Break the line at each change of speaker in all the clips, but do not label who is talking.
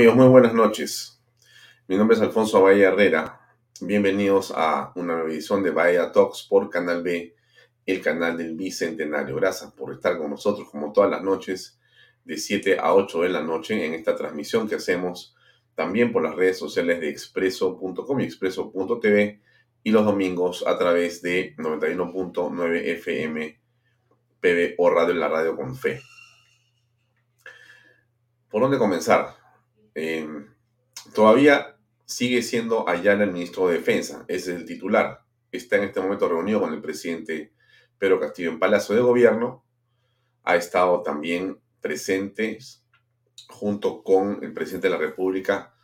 Amigos, muy buenas noches. Mi nombre es Alfonso Bahía Herrera. Bienvenidos a una nueva edición de Bahía Talks por Canal B, el canal del Bicentenario. Gracias por estar con nosotros como todas las noches de 7 a 8 de la noche en esta transmisión que hacemos también por las redes sociales de expreso.com y expreso.tv y los domingos a través de 91.9 FM o Radio la Radio con Fe. ¿Por dónde comenzar? Eh, todavía sigue siendo Ayala el ministro de Defensa, es el titular. Está en este momento reunido con el presidente Pedro Castillo en Palacio de Gobierno. Ha estado también presente junto con el presidente de la República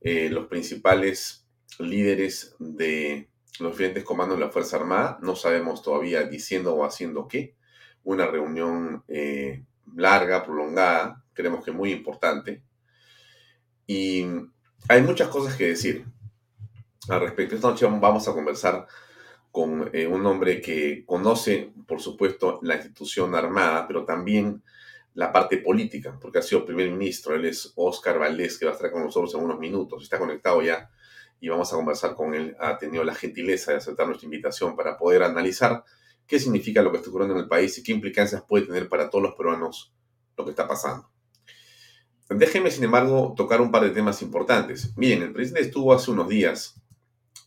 eh, los principales líderes de los diferentes comandos de la Fuerza Armada. No sabemos todavía diciendo o haciendo qué. Una reunión eh, larga, prolongada, creemos que muy importante. Y hay muchas cosas que decir al respecto. Esta noche vamos a conversar con eh, un hombre que conoce, por supuesto, la institución armada, pero también la parte política, porque ha sido primer ministro. Él es Oscar Valdés, que va a estar con nosotros en unos minutos. Está conectado ya y vamos a conversar con él. Ha tenido la gentileza de aceptar nuestra invitación para poder analizar qué significa lo que está ocurriendo en el país y qué implicancias puede tener para todos los peruanos lo que está pasando. Déjenme, sin embargo, tocar un par de temas importantes. Miren, el presidente estuvo hace unos días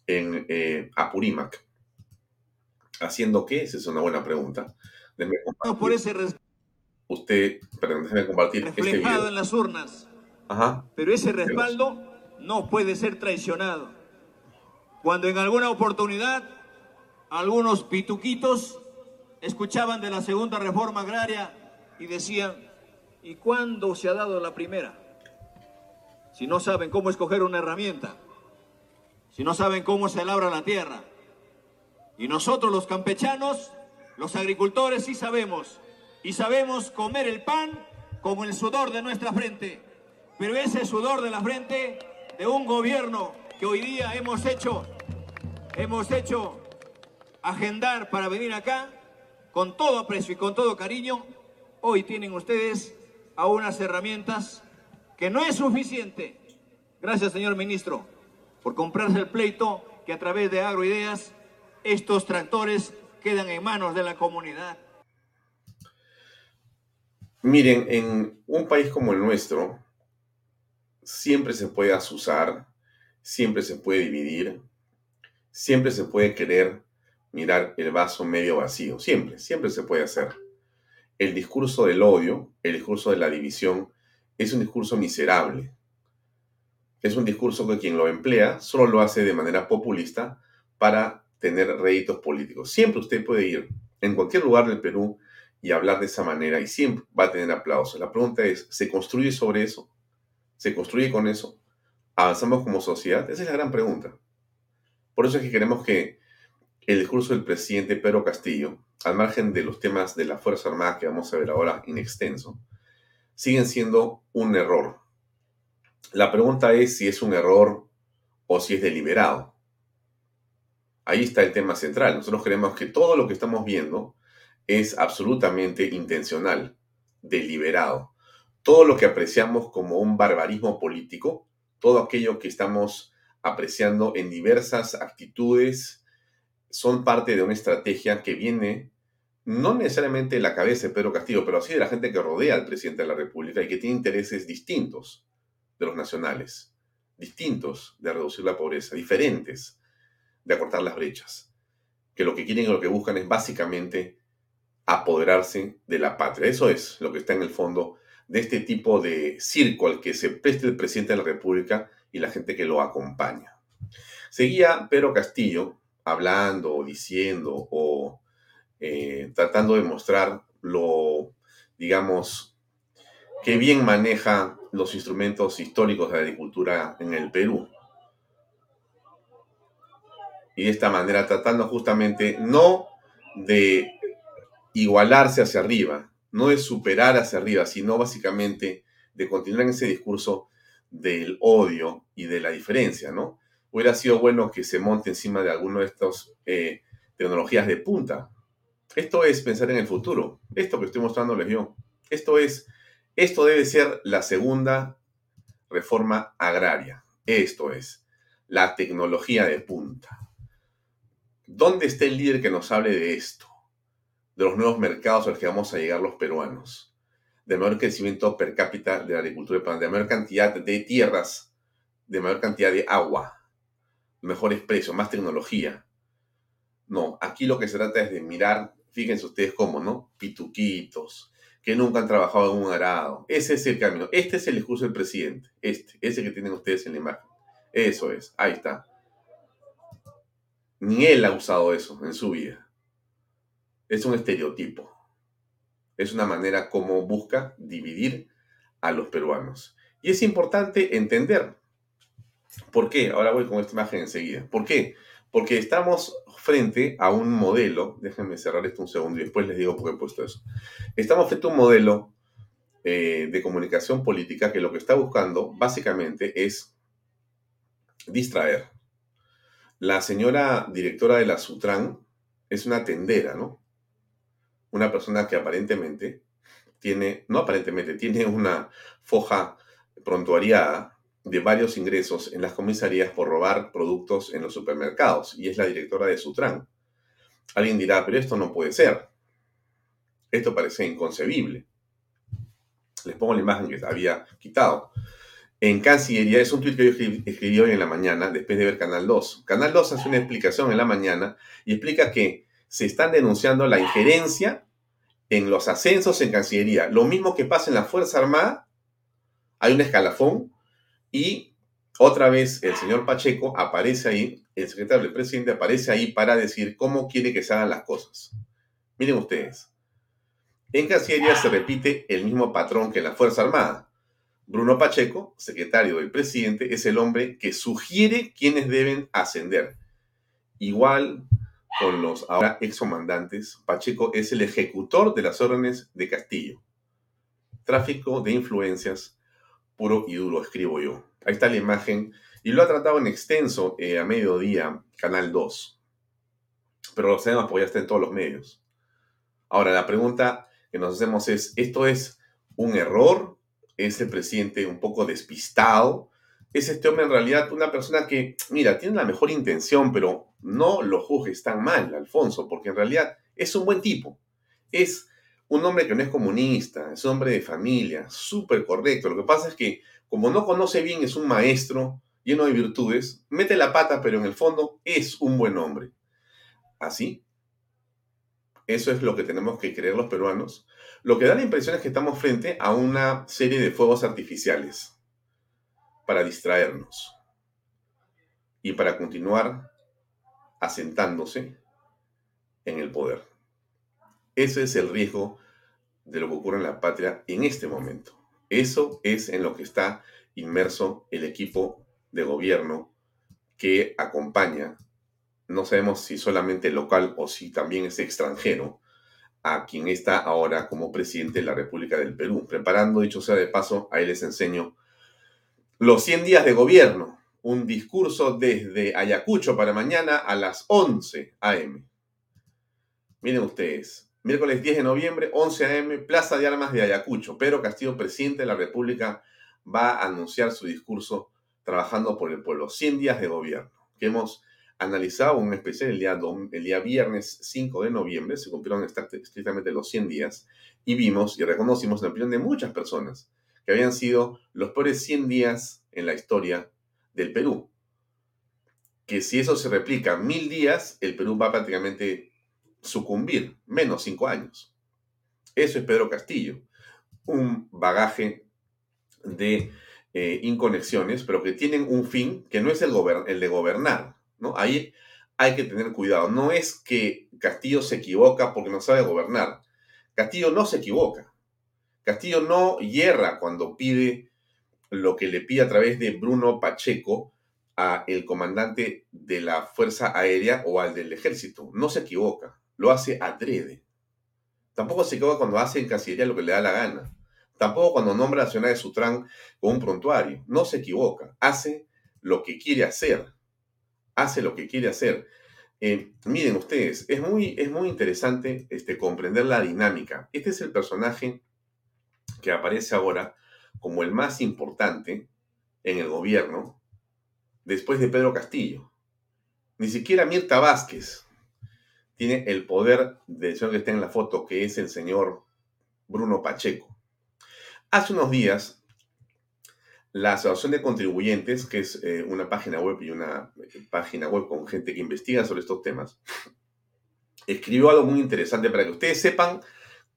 en eh, Apurímac. ¿Haciendo qué? Esa es una buena pregunta.
No, por ese
Usted, perdón, déjeme compartir
este reflejado en las urnas.
Ajá.
Pero ese respaldo no puede ser traicionado. Cuando en alguna oportunidad algunos pituquitos escuchaban de la segunda reforma agraria y decían, ¿Y cuándo se ha dado la primera? Si no saben cómo escoger una herramienta, si no saben cómo se labra la tierra. Y nosotros los campechanos, los agricultores sí sabemos. Y sabemos comer el pan con el sudor de nuestra frente. Pero ese sudor de la frente de un gobierno que hoy día hemos hecho, hemos hecho agendar para venir acá, con todo aprecio y con todo cariño, hoy tienen ustedes a unas herramientas que no es suficiente. Gracias, señor ministro, por comprarse el pleito que a través de Agroideas estos tractores quedan en manos de la comunidad.
Miren, en un país como el nuestro, siempre se puede asusar, siempre se puede dividir, siempre se puede querer mirar el vaso medio vacío, siempre, siempre se puede hacer el discurso del odio, el discurso de la división, es un discurso miserable. Es un discurso que quien lo emplea solo lo hace de manera populista para tener réditos políticos. Siempre usted puede ir en cualquier lugar del Perú y hablar de esa manera y siempre va a tener aplausos. La pregunta es, ¿se construye sobre eso? ¿Se construye con eso? ¿Avanzamos como sociedad? Esa es la gran pregunta. Por eso es que queremos que el discurso del presidente Pedro Castillo, al margen de los temas de la Fuerza Armada que vamos a ver ahora en extenso, siguen siendo un error. La pregunta es si es un error o si es deliberado. Ahí está el tema central. Nosotros creemos que todo lo que estamos viendo es absolutamente intencional, deliberado. Todo lo que apreciamos como un barbarismo político, todo aquello que estamos apreciando en diversas actitudes, son parte de una estrategia que viene no necesariamente la cabeza de Pedro Castillo, pero así de la gente que rodea al presidente de la República y que tiene intereses distintos de los nacionales, distintos de reducir la pobreza, diferentes de acortar las brechas, que lo que quieren y lo que buscan es básicamente apoderarse de la patria. Eso es lo que está en el fondo de este tipo de circo al que se preste el presidente de la República y la gente que lo acompaña. Seguía Pedro Castillo hablando o diciendo o eh, tratando de mostrar lo, digamos, que bien maneja los instrumentos históricos de la agricultura en el Perú. Y de esta manera tratando justamente no de igualarse hacia arriba, no de superar hacia arriba, sino básicamente de continuar en ese discurso del odio y de la diferencia, ¿no? Hubiera sido bueno que se monte encima de alguna de estas eh, tecnologías de punta. Esto es pensar en el futuro. Esto que estoy mostrándoles yo. Esto es, esto debe ser la segunda reforma agraria. Esto es, la tecnología de punta. ¿Dónde está el líder que nos hable de esto? De los nuevos mercados a los que vamos a llegar los peruanos. De mayor crecimiento per cápita de la agricultura de mayor cantidad de tierras, de mayor cantidad de agua, mejores precios, más tecnología. No, aquí lo que se trata es de mirar, fíjense ustedes cómo, ¿no? Pituquitos, que nunca han trabajado en un arado. Ese es el camino. Este es el discurso del presidente. Este, ese que tienen ustedes en la imagen. Eso es, ahí está. Ni él ha usado eso en su vida. Es un estereotipo. Es una manera como busca dividir a los peruanos. Y es importante entender por qué. Ahora voy con esta imagen enseguida. ¿Por qué? Porque estamos frente a un modelo, déjenme cerrar esto un segundo y después les digo por qué he puesto eso. Estamos frente a un modelo eh, de comunicación política que lo que está buscando básicamente es distraer. La señora directora de la Sutran es una tendera, ¿no? Una persona que aparentemente tiene, no aparentemente, tiene una foja prontuariada de varios ingresos en las comisarías por robar productos en los supermercados y es la directora de Sutran. Alguien dirá, pero esto no puede ser. Esto parece inconcebible. Les pongo la imagen que había quitado. En Cancillería, es un tweet que yo escribí hoy en la mañana, después de ver Canal 2. Canal 2 hace una explicación en la mañana y explica que se están denunciando la injerencia en los ascensos en Cancillería. Lo mismo que pasa en la Fuerza Armada, hay un escalafón y otra vez el señor Pacheco aparece ahí, el secretario del presidente aparece ahí para decir cómo quiere que se hagan las cosas. Miren ustedes, en Cancillería se repite el mismo patrón que en la Fuerza Armada. Bruno Pacheco, secretario del presidente, es el hombre que sugiere quienes deben ascender. Igual con los ahora excomandantes, Pacheco es el ejecutor de las órdenes de Castillo. Tráfico de influencias puro y duro, escribo yo. Ahí está la imagen. Y lo ha tratado en extenso eh, a mediodía, Canal 2. Pero lo sabemos porque ya en todos los medios. Ahora, la pregunta que nos hacemos es, ¿esto es un error? ¿Es el presidente un poco despistado? ¿Es este hombre en realidad una persona que, mira, tiene la mejor intención, pero no lo juzgues tan mal, Alfonso, porque en realidad es un buen tipo. Es un hombre que no es comunista, es un hombre de familia, súper correcto. Lo que pasa es que como no conoce bien, es un maestro lleno de virtudes, mete la pata, pero en el fondo es un buen hombre. ¿Así? Eso es lo que tenemos que creer los peruanos. Lo que da la impresión es que estamos frente a una serie de fuegos artificiales para distraernos y para continuar asentándose en el poder. Ese es el riesgo de lo que ocurre en la patria en este momento. Eso es en lo que está inmerso el equipo de gobierno que acompaña, no sabemos si solamente local o si también es extranjero, a quien está ahora como presidente de la República del Perú. Preparando, dicho sea de paso, ahí les enseño los 100 días de gobierno, un discurso desde Ayacucho para mañana a las 11 a.m. Miren ustedes, Miércoles 10 de noviembre, 11 a.m., Plaza de Armas de Ayacucho. Pedro Castillo, presidente de la República, va a anunciar su discurso trabajando por el pueblo. 100 días de gobierno, que hemos analizado un especial el día, el día viernes 5 de noviembre, se cumplieron estrictamente los 100 días, y vimos y reconocimos la opinión de muchas personas que habían sido los peores 100 días en la historia del Perú. Que si eso se replica mil días, el Perú va prácticamente sucumbir, menos cinco años. Eso es Pedro Castillo, un bagaje de eh, inconexiones, pero que tienen un fin que no es el, el de gobernar. ¿no? Ahí hay que tener cuidado. No es que Castillo se equivoca porque no sabe gobernar. Castillo no se equivoca. Castillo no hierra cuando pide lo que le pide a través de Bruno Pacheco a el comandante de la Fuerza Aérea o al del Ejército. No se equivoca lo hace adrede. Tampoco se equivoca cuando hace en Cancillería lo que le da la gana. Tampoco cuando nombra a Ciudad de Sutran con un prontuario. No se equivoca. Hace lo que quiere hacer. Hace lo que quiere hacer. Eh, miren ustedes, es muy, es muy interesante este, comprender la dinámica. Este es el personaje que aparece ahora como el más importante en el gobierno después de Pedro Castillo. Ni siquiera Mirta Vázquez tiene el poder del señor que está en la foto, que es el señor Bruno Pacheco. Hace unos días, la Asociación de Contribuyentes, que es eh, una página web y una eh, página web con gente que investiga sobre estos temas, escribió algo muy interesante para que ustedes sepan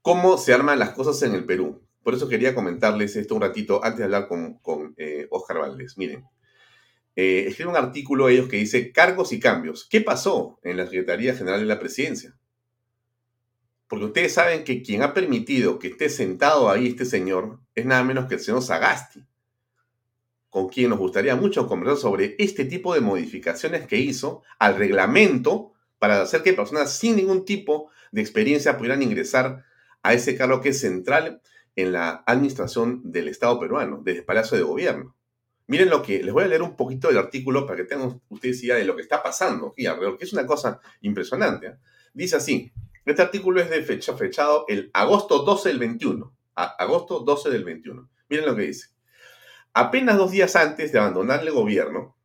cómo se arman las cosas en el Perú. Por eso quería comentarles esto un ratito antes de hablar con, con eh, Oscar Valdés. Miren, eh, escribe un artículo ellos que dice cargos y cambios. ¿Qué pasó en la Secretaría General de la Presidencia? Porque ustedes saben que quien ha permitido que esté sentado ahí este señor es nada menos que el señor Sagasti, con quien nos gustaría mucho conversar sobre este tipo de modificaciones que hizo al reglamento para hacer que personas sin ningún tipo de experiencia pudieran ingresar a ese cargo que es central en la administración del Estado peruano, desde el Palacio de Gobierno. Miren lo que, les voy a leer un poquito del artículo para que tengan ustedes idea de lo que está pasando aquí alrededor, que es una cosa impresionante. ¿eh? Dice así, este artículo es de fecha, fechado el agosto 12 del 21. agosto 12 del 21. Miren lo que dice. Apenas dos días antes de abandonar el gobierno,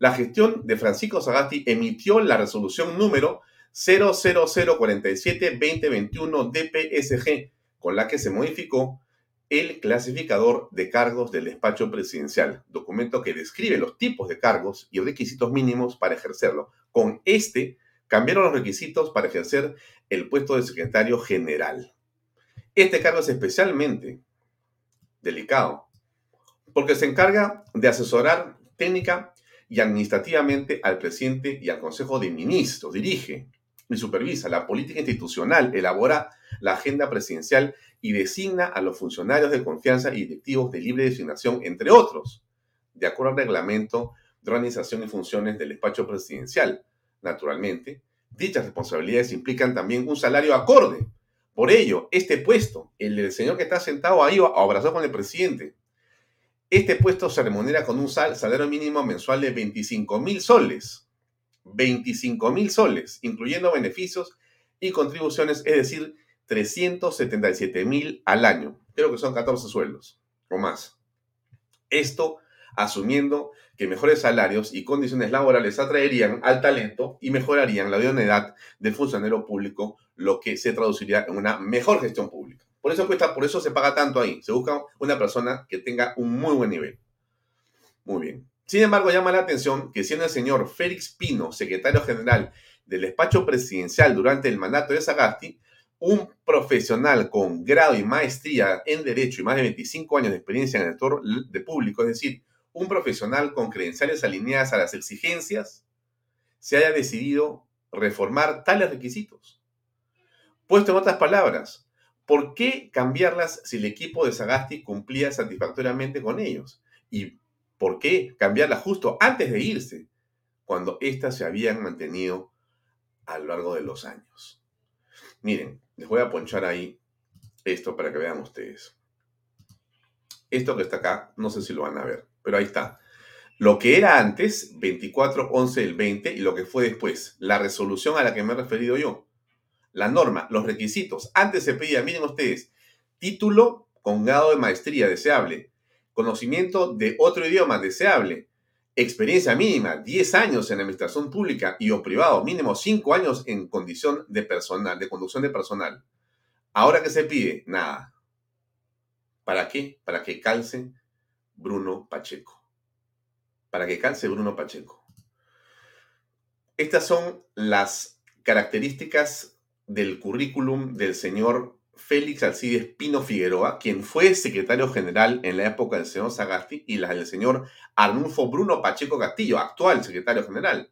la gestión de Francisco Sagasti emitió la resolución número 00047-2021 DPSG, con la que se modificó el clasificador de cargos del despacho presidencial, documento que describe los tipos de cargos y requisitos mínimos para ejercerlo. Con este cambiaron los requisitos para ejercer el puesto de secretario general. Este cargo es especialmente delicado porque se encarga de asesorar técnica y administrativamente al presidente y al Consejo de Ministros. Dirige y supervisa la política institucional, elabora la agenda presidencial y designa a los funcionarios de confianza y directivos de libre designación, entre otros, de acuerdo al reglamento de organización y funciones del despacho presidencial. Naturalmente, dichas responsabilidades implican también un salario acorde. Por ello, este puesto, el del señor que está sentado ahí abrazado con el presidente, este puesto se remunera con un salario mínimo mensual de 25 mil soles. 25 mil soles, incluyendo beneficios y contribuciones, es decir, 377 mil al año. Creo que son 14 sueldos o más. Esto asumiendo que mejores salarios y condiciones laborales atraerían al talento y mejorarían la idoneidad del funcionario público, lo que se traduciría en una mejor gestión pública. Por eso cuesta, por eso se paga tanto ahí. Se busca una persona que tenga un muy buen nivel. Muy bien. Sin embargo, llama la atención que siendo el señor Félix Pino, secretario general del despacho presidencial durante el mandato de Sagasti, un profesional con grado y maestría en Derecho y más de 25 años de experiencia en el sector de público, es decir, un profesional con credenciales alineadas a las exigencias, se haya decidido reformar tales requisitos. Puesto en otras palabras, ¿por qué cambiarlas si el equipo de Sagasti cumplía satisfactoriamente con ellos? ¿Y por qué cambiarlas justo antes de irse, cuando éstas se habían mantenido a lo largo de los años? Miren, les voy a ponchar ahí esto para que vean ustedes. Esto que está acá, no sé si lo van a ver, pero ahí está. Lo que era antes, 24, 11 del 20, y lo que fue después, la resolución a la que me he referido yo. La norma, los requisitos. Antes se pedía, miren ustedes, título con grado de maestría deseable, conocimiento de otro idioma deseable, experiencia mínima, 10 años en administración pública y o privado, mínimo 5 años en condición de personal, de conducción de personal. Ahora que se pide, nada. ¿Para qué? Para que calce Bruno Pacheco. Para que calce Bruno Pacheco. Estas son las características del currículum del señor Félix Alcides Pino Figueroa, quien fue secretario general en la época del señor Sagasti, y la del señor Arnulfo Bruno Pacheco Castillo, actual secretario general.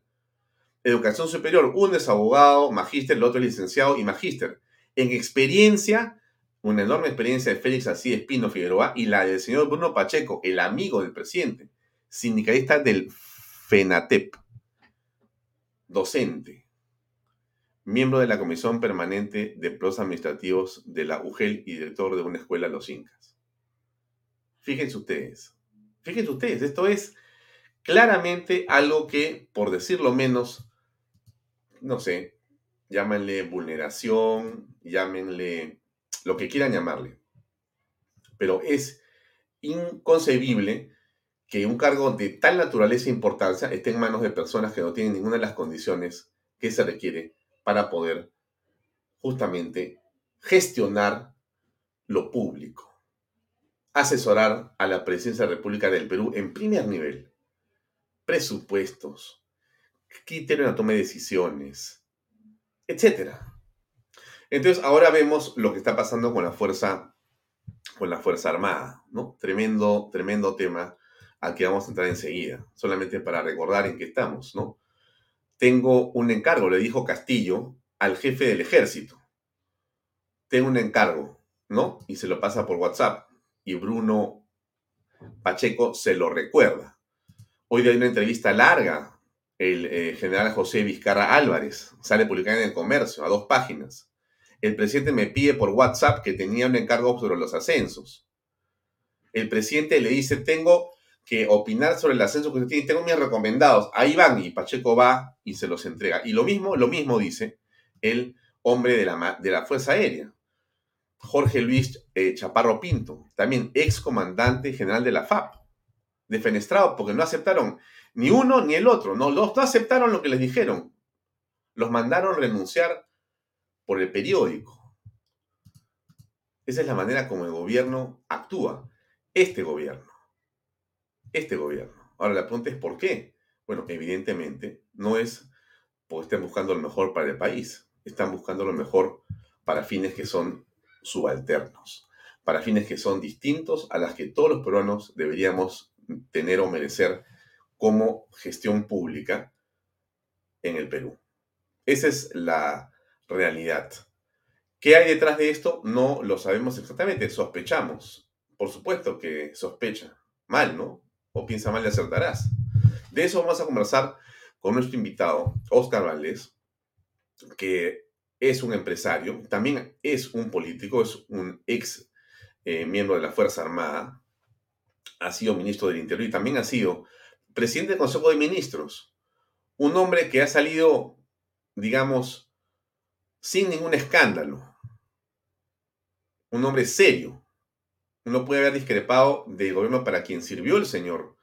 Educación superior, uno es abogado, magíster, el otro es licenciado y magíster. En experiencia, una enorme experiencia de Félix Alcides Pino Figueroa y la del señor Bruno Pacheco, el amigo del presidente, sindicalista del FENATEP, docente miembro de la Comisión Permanente de Pros Administrativos de la UGEL y director de una escuela Los Incas. Fíjense ustedes, fíjense ustedes, esto es claramente algo que, por decirlo menos, no sé, llámenle vulneración, llámenle lo que quieran llamarle, pero es inconcebible que un cargo de tal naturaleza e importancia esté en manos de personas que no tienen ninguna de las condiciones que se requiere para poder justamente gestionar lo público, asesorar a la presidencia de la República del Perú en primer nivel, presupuestos, criterio de toma de decisiones, etc. Entonces ahora vemos lo que está pasando con la fuerza, con la fuerza armada, ¿no? Tremendo, tremendo tema al que vamos a entrar enseguida, solamente para recordar en qué estamos, ¿no? Tengo un encargo, le dijo Castillo al jefe del ejército. Tengo un encargo, ¿no? Y se lo pasa por WhatsApp. Y Bruno Pacheco se lo recuerda. Hoy hay una entrevista larga, el eh, general José Vizcarra Álvarez, sale publicada en el comercio, a dos páginas. El presidente me pide por WhatsApp que tenía un encargo sobre los ascensos. El presidente le dice, tengo que opinar sobre el ascenso que usted tiene. Tengo mis recomendados. Ahí van y Pacheco va y se los entrega. Y lo mismo, lo mismo dice el hombre de la, de la Fuerza Aérea. Jorge Luis eh, Chaparro Pinto, también ex comandante general de la FAP, defenestrado porque no aceptaron ni uno ni el otro. No, los dos aceptaron lo que les dijeron. Los mandaron renunciar por el periódico. Esa es la manera como el gobierno actúa. Este gobierno este gobierno. Ahora la pregunta es ¿por qué? Bueno, evidentemente no es porque estén buscando lo mejor para el país, están buscando lo mejor para fines que son subalternos, para fines que son distintos a las que todos los peruanos deberíamos tener o merecer como gestión pública en el Perú. Esa es la realidad. ¿Qué hay detrás de esto? No lo sabemos exactamente, sospechamos. Por supuesto que sospecha. Mal, ¿no? O piensa mal y acertarás. De eso vamos a conversar con nuestro invitado, Oscar Valdés, que es un empresario, también es un político, es un ex eh, miembro de la Fuerza Armada, ha sido ministro del Interior y también ha sido presidente del Consejo de Ministros. Un hombre que ha salido, digamos, sin ningún escándalo. Un hombre serio, uno puede haber discrepado del gobierno para quien sirvió el señor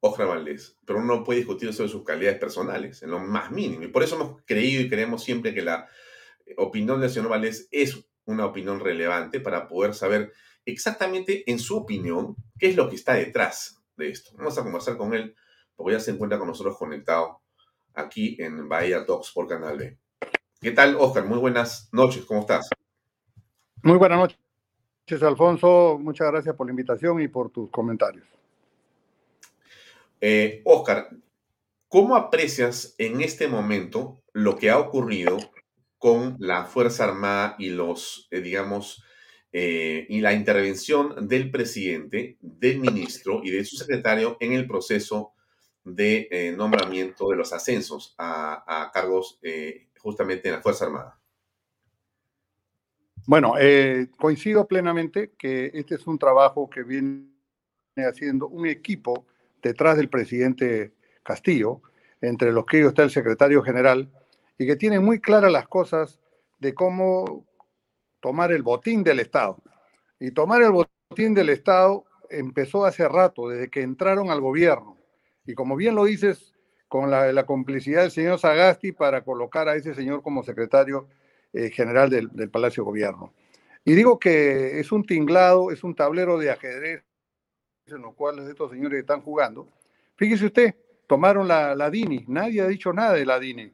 Oscar Valdés, pero uno no puede discutir sobre sus calidades personales, en lo más mínimo. Y por eso hemos creído y creemos siempre que la opinión del señor Valdés es una opinión relevante para poder saber exactamente en su opinión qué es lo que está detrás de esto. Vamos a conversar con él porque ya se encuentra con nosotros conectado aquí en Bahía Talks por Canal B. ¿Qué tal, Oscar? Muy buenas noches, ¿cómo estás?
Muy buenas noches. Alfonso, muchas gracias por la invitación y por tus comentarios.
Eh, Oscar, ¿cómo aprecias en este momento lo que ha ocurrido con la Fuerza Armada y los, eh, digamos, eh, y la intervención del presidente, del ministro y de su secretario en el proceso de nombramiento de los ascensos a cargos justamente en la Fuerza Armada?
Bueno, eh, coincido plenamente que este es un trabajo que viene haciendo un equipo detrás del presidente Castillo, entre los que está el secretario general, y que tiene muy claras las cosas de cómo tomar el botín del Estado. Y tomar el botín del Estado empezó hace rato, desde que entraron al gobierno. Y como bien lo dices, con la, la complicidad del señor Sagasti para colocar a ese señor como secretario eh, general del, Palacio Gobierno. Y digo que es un tinglado, es un tablero de ajedrez en lo cual estos señores están jugando. Fíjese usted, tomaron la, la DINI, nadie ha dicho nada de la DINI.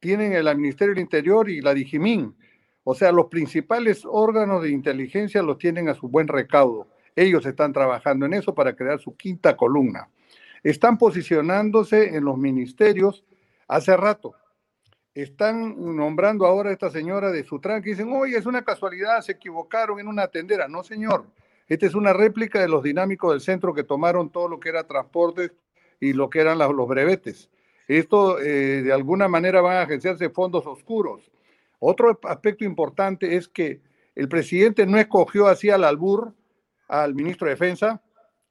Tienen el Ministerio del Interior y la DIGIMIN. O sea, los principales órganos de inteligencia los tienen a su buen recaudo. Ellos están trabajando en eso para crear su quinta columna. Están posicionándose en los ministerios hace rato están nombrando ahora a esta señora de Sutran que dicen, oye, es una casualidad, se equivocaron en una tendera. No, señor. Esta es una réplica de los dinámicos del centro que tomaron todo lo que era transporte y lo que eran los brevetes. Esto eh, de alguna manera van a agenciarse fondos oscuros. Otro aspecto importante es que el presidente no escogió así al albur al ministro de Defensa,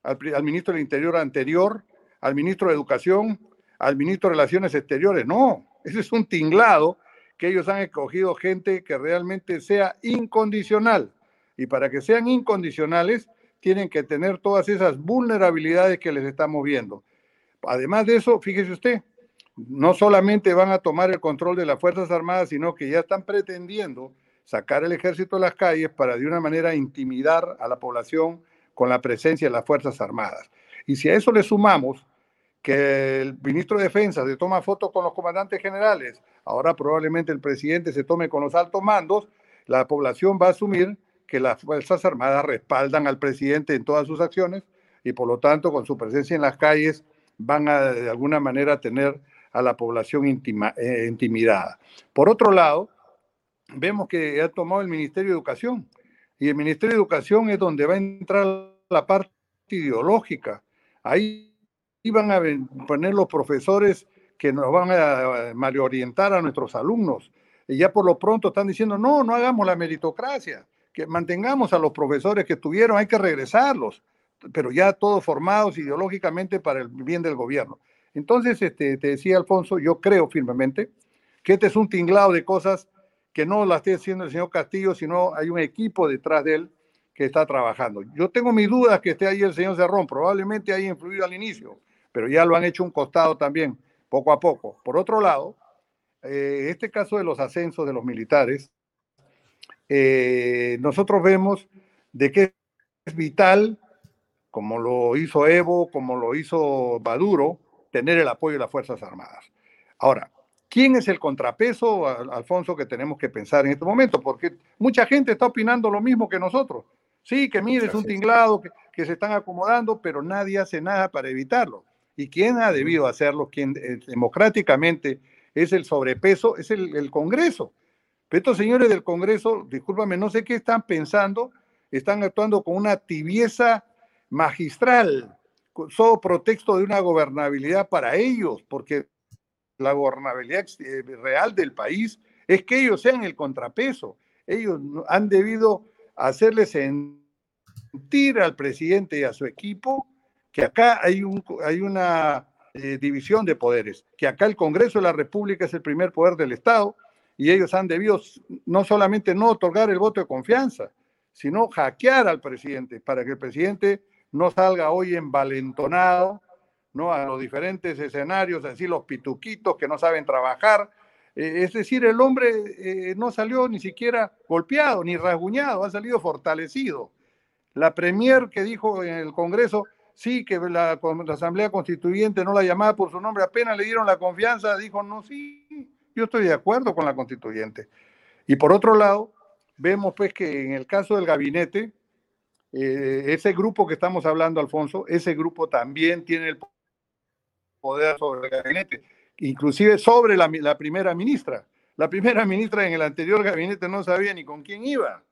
al, al ministro del Interior anterior, al ministro de Educación, al ministro de Relaciones Exteriores. No, ese es un tinglado que ellos han escogido gente que realmente sea incondicional. Y para que sean incondicionales, tienen que tener todas esas vulnerabilidades que les estamos viendo. Además de eso, fíjese usted, no solamente van a tomar el control de las Fuerzas Armadas, sino que ya están pretendiendo sacar el ejército a las calles para de una manera intimidar a la población con la presencia de las Fuerzas Armadas. Y si a eso le sumamos que el ministro de Defensa se toma fotos con los comandantes generales, ahora probablemente el presidente se tome con los altos mandos, la población va a asumir que las Fuerzas Armadas respaldan al presidente en todas sus acciones y por lo tanto con su presencia en las calles van a de alguna manera tener a la población eh, intimidada. Por otro lado, vemos que ha tomado el Ministerio de Educación y el Ministerio de Educación es donde va a entrar la parte ideológica. Ahí van a poner los profesores que nos van a malorientar a nuestros alumnos. Y ya por lo pronto están diciendo, no, no hagamos la meritocracia, que mantengamos a los profesores que estuvieron, hay que regresarlos, pero ya todos formados ideológicamente para el bien del gobierno. Entonces, este, te decía Alfonso, yo creo firmemente que este es un tinglado de cosas que no las esté haciendo el señor Castillo, sino hay un equipo detrás de él que está trabajando. Yo tengo mis dudas que esté ahí el señor Cerrón, probablemente haya influido al inicio, pero ya lo han hecho un costado también, poco a poco. Por otro lado, eh, este caso de los ascensos de los militares, eh, nosotros vemos de que es vital, como lo hizo Evo, como lo hizo Maduro, tener el apoyo de las Fuerzas Armadas. Ahora, ¿quién es el contrapeso, Alfonso, que tenemos que pensar en este momento? Porque mucha gente está opinando lo mismo que nosotros. Sí, que mire, es un tinglado, que, se están acomodando, pero nadie hace nada para evitarlo. ¿Y quién ha debido hacerlo? ¿Quién eh, democráticamente es el sobrepeso? Es el, Congreso. Pero estos señores del Congreso, discúlpame, no sé qué están pensando, están actuando con una tibieza magistral, solo pretexto de una gobernabilidad para ellos, porque la gobernabilidad eh, real del país es que ellos sean el contrapeso. Ellos han debido hacerle sentir al presidente y a su equipo que acá hay, un, hay una eh, división de poderes, que acá el Congreso de la República es el primer poder del Estado y ellos han debido no solamente no otorgar el voto de confianza, sino hackear al presidente para que el presidente no salga hoy envalentonado ¿no? a los diferentes escenarios, así los pituquitos que no saben trabajar. Eh, es decir, el hombre eh, no salió ni siquiera golpeado ni rasguñado, ha salido fortalecido. La premier que dijo en el Congreso, sí, que la, Asamblea Constituyente no la llamaba por su nombre, apenas le dieron la confianza, dijo, no, sí, yo estoy de acuerdo con la Constituyente. Y por otro lado, vemos pues que en el caso del gabinete, eh, ese grupo que estamos hablando, Alfonso, ese grupo también tiene el poder sobre el gabinete, inclusive sobre la, primera ministra. La primera ministra en el anterior gabinete no sabía ni con quién iba.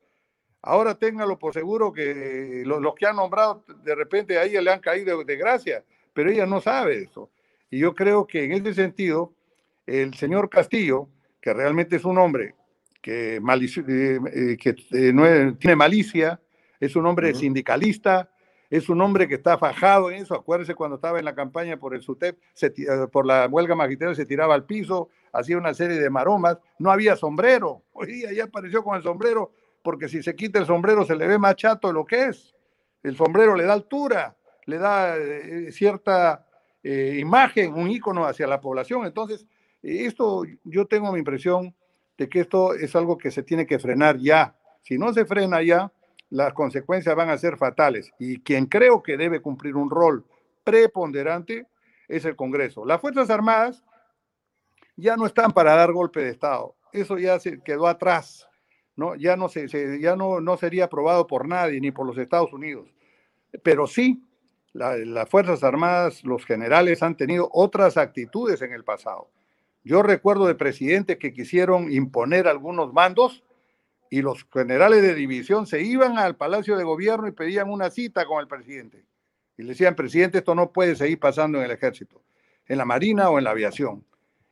Ahora téngalo por seguro que los, que han nombrado de repente a ella le han caído de, gracia, pero ella no sabe eso. Y yo creo que en ese sentido, el señor Castillo, que realmente es un hombre que, eh, eh, que tiene malicia, es un hombre sindicalista, es un hombre que está fajado en eso. Acuérdese cuando estaba en la campaña por el SUTEP, eh, por la huelga magisterial, se tiraba al piso, hacía una serie de maromas. No había sombrero. Hoy día ya apareció con el sombrero, porque si se quita el sombrero se le ve más chato de lo que es. El sombrero le da altura, le da eh, cierta eh, imagen, un ícono hacia la población. Entonces, esto yo tengo mi impresión de que esto es algo que se tiene que frenar ya. Si no se frena ya, las consecuencias van a ser fatales. Y quien creo que debe cumplir un rol preponderante es el Congreso. Las Fuerzas Armadas ya no están para dar golpe de Estado. Eso ya se quedó atrás. ¿No? Ya, no, se, ya no, no sería aprobado por nadie, ni por los Estados Unidos. Pero sí, las Fuerzas Armadas, los generales han tenido otras actitudes en el pasado. Yo recuerdo de presidentes que quisieron imponer algunos mandos y los generales de división se iban al Palacio de Gobierno y pedían una cita con el presidente. Y le decían, presidente, esto no puede seguir pasando en el ejército, en la marina o en la aviación.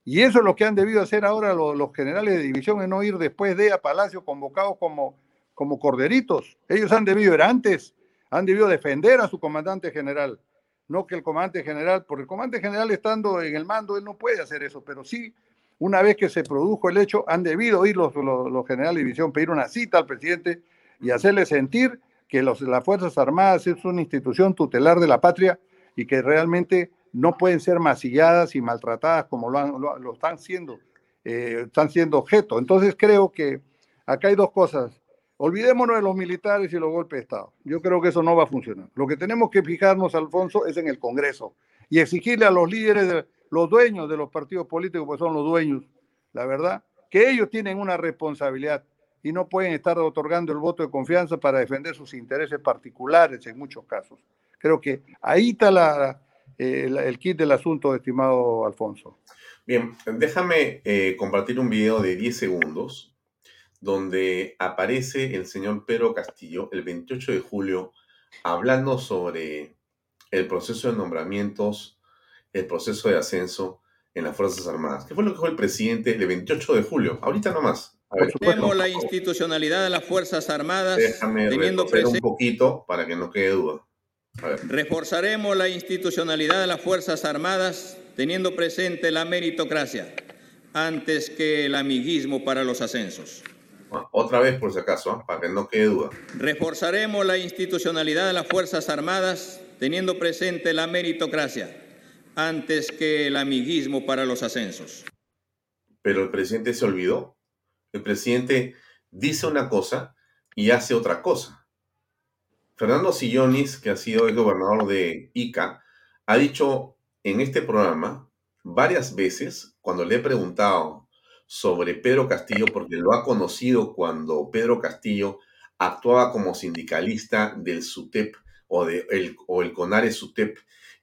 Y eso es lo que han debido hacer ahora los, generales de división, es no ir después de a Palacio convocados como, como corderitos. Ellos han debido ir antes, han debido defender a su comandante general. No que el comandante general, porque el comandante general estando en el mando, él no puede hacer eso, pero sí una vez que se produjo el hecho, han debido ir los, los, generales de división, pedir una cita al presidente y hacerle sentir que los, las Fuerzas Armadas es una institución tutelar de la patria y que realmente no pueden ser masilladas y maltratadas como lo, están siendo, eh, están siendo objeto. Entonces creo que acá hay dos cosas. Olvidémonos de los militares y los golpes de Estado. Yo creo que eso no va a funcionar. Lo que tenemos que fijarnos, Alfonso, es en el Congreso y exigirle a los líderes, de, los dueños de los partidos políticos, pues son los dueños, la verdad, que ellos tienen una responsabilidad y no pueden estar otorgando el voto de confianza para defender sus intereses particulares en muchos casos. Creo que ahí está la, eh, el kit del asunto, estimado Alfonso.
Bien, déjame eh, compartir un video de 10 segundos donde aparece el señor Pedro Castillo el 28 de julio hablando sobre el proceso de nombramientos, el proceso de ascenso en las Fuerzas Armadas. ¿Qué fue lo que dijo el presidente el 28 de julio? Ahorita nomás.
Tenemos la institucionalidad de las Fuerzas Armadas
Déjame teniendo un poquito para que no quede duda.
Reforzaremos la institucionalidad de las Fuerzas Armadas teniendo presente la meritocracia antes que el amiguismo para los ascensos.
otra vez, por si acaso, ¿ah? para que no quede duda.
Reforzaremos la institucionalidad de las Fuerzas Armadas teniendo presente la meritocracia antes que el amiguismo para los ascensos.
Pero el presidente se olvidó. El presidente dice una cosa y hace otra cosa. Fernando Sillonis, que ha sido el gobernador de Ica, ha dicho en este programa varias veces, cuando le he preguntado sobre Pedro Castillo, porque lo ha conocido cuando Pedro Castillo actuaba como sindicalista del SUTEP o, el, o el CONARE SUTEP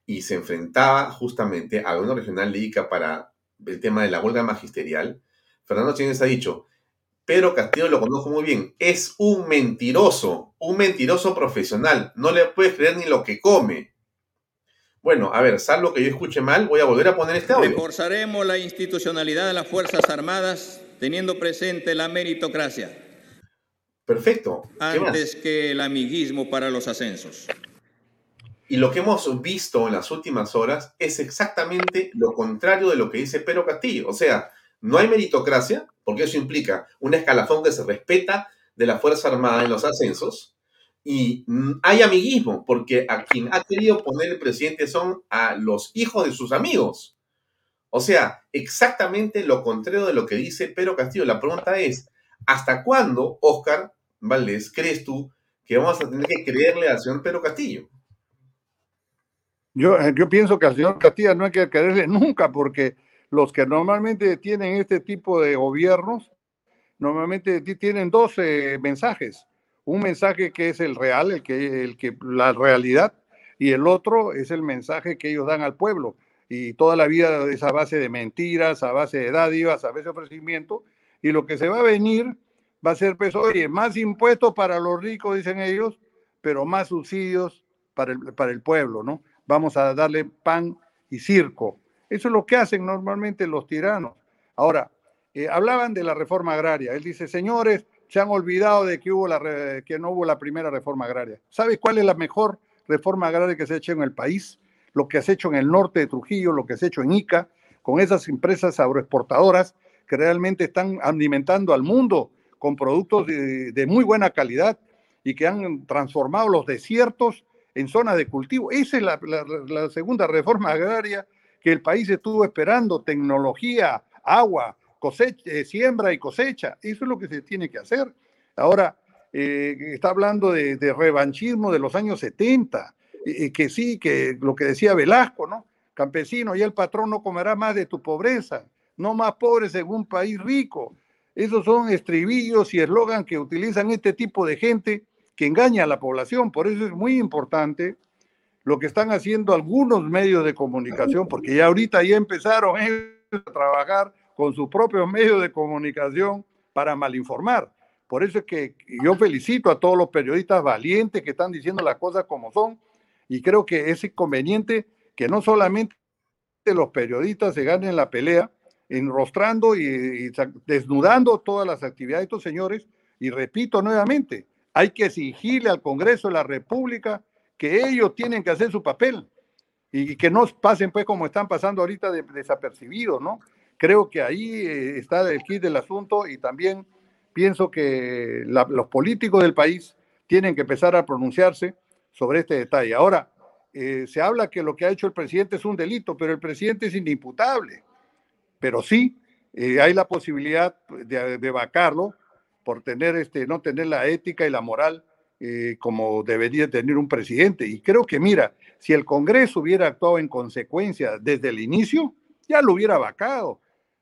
y se enfrentaba justamente a gobierno regional de Ica para el tema de la huelga magisterial, Fernando Chávez ha dicho, Pedro Castillo lo conozco muy bien, es un mentiroso, un mentiroso profesional, no le puedes creer ni lo que come. Bueno, a ver, salvo que yo escuche mal, voy a volver a poner este audio.
Reforzaremos la institucionalidad de las Fuerzas Armadas teniendo presente la meritocracia.
Perfecto.
Antes que el amiguismo para los ascensos.
Y lo que hemos visto en las últimas horas es exactamente lo contrario de lo que dice Pedro Castillo. O sea, no hay meritocracia, porque eso implica un escalafón que se respeta de la Fuerza Armada en los ascensos, y hay amiguismo, porque a quien ha querido poner el presidente son a los hijos de sus amigos. O sea, exactamente lo contrario de lo que dice Pedro Castillo. La pregunta es, ¿hasta cuándo, Oscar Valdés, crees tú que vamos a tener que creerle al señor Pedro Castillo?
Yo, eh, yo pienso que al señor Castilla no hay que quererle nunca, porque los que normalmente tienen este tipo de gobiernos, normalmente tienen dos eh, mensajes. Un mensaje que es el real, el que, la realidad, y el otro es el mensaje que ellos dan al pueblo. Y toda la vida es a base de mentiras, a base de dádivas, a base de ofrecimiento. Y lo que se va a venir va a ser, pues, oye, más impuestos para los ricos, dicen ellos, pero más subsidios para el, para el pueblo, ¿no? vamos a darle pan y circo. Eso es lo que hacen normalmente los tiranos. Ahora, eh, hablaban de la reforma agraria. Él dice, señores, se han olvidado de que, hubo la que no hubo la primera reforma agraria. ¿Sabes cuál es la mejor reforma agraria que se ha hecho en el país? Lo que se ha hecho en el norte de Trujillo, lo que se ha hecho en Ica, con esas empresas agroexportadoras que realmente están alimentando al mundo con productos de muy buena calidad y que han transformado los desiertos en zonas de cultivo. Esa es la, segunda reforma agraria que el país estuvo esperando, tecnología, agua, eh, siembra y cosecha. Eso es lo que se tiene que hacer. Ahora, eh, está hablando de, revanchismo de los años 70, y que sí, que lo que decía Velasco, ¿no? Campesino, y el patrón no comerá más de tu pobreza, no más pobres en un país rico. Esos son estribillos y eslogan que utilizan este tipo de gente que engaña a la población. Por eso es muy importante lo que están haciendo algunos medios de comunicación, porque ya ahorita ya empezaron a trabajar con sus propios medios de comunicación para malinformar. Por eso es que yo felicito a todos los periodistas valientes que están diciendo las cosas como son y creo que es inconveniente que no solamente los periodistas se ganen la pelea enrostrando y, y desnudando todas las actividades de estos señores y repito nuevamente, hay que exigirle al Congreso de la República que ellos tienen que hacer su papel y que no pasen pues como están pasando ahorita desapercibidos, ¿no? Creo que ahí eh, está el kit del asunto y también pienso que los políticos del país tienen que empezar a pronunciarse sobre este detalle. Ahora, eh, se habla que lo que ha hecho el presidente es un delito, pero el presidente es inimputable. Pero sí, eh, hay la posibilidad de, de, vacarlo por tener este, no tener la ética y la moral eh, como debería tener un presidente. Y creo que, mira, si el Congreso hubiera actuado en consecuencia desde el inicio, ya lo hubiera vacado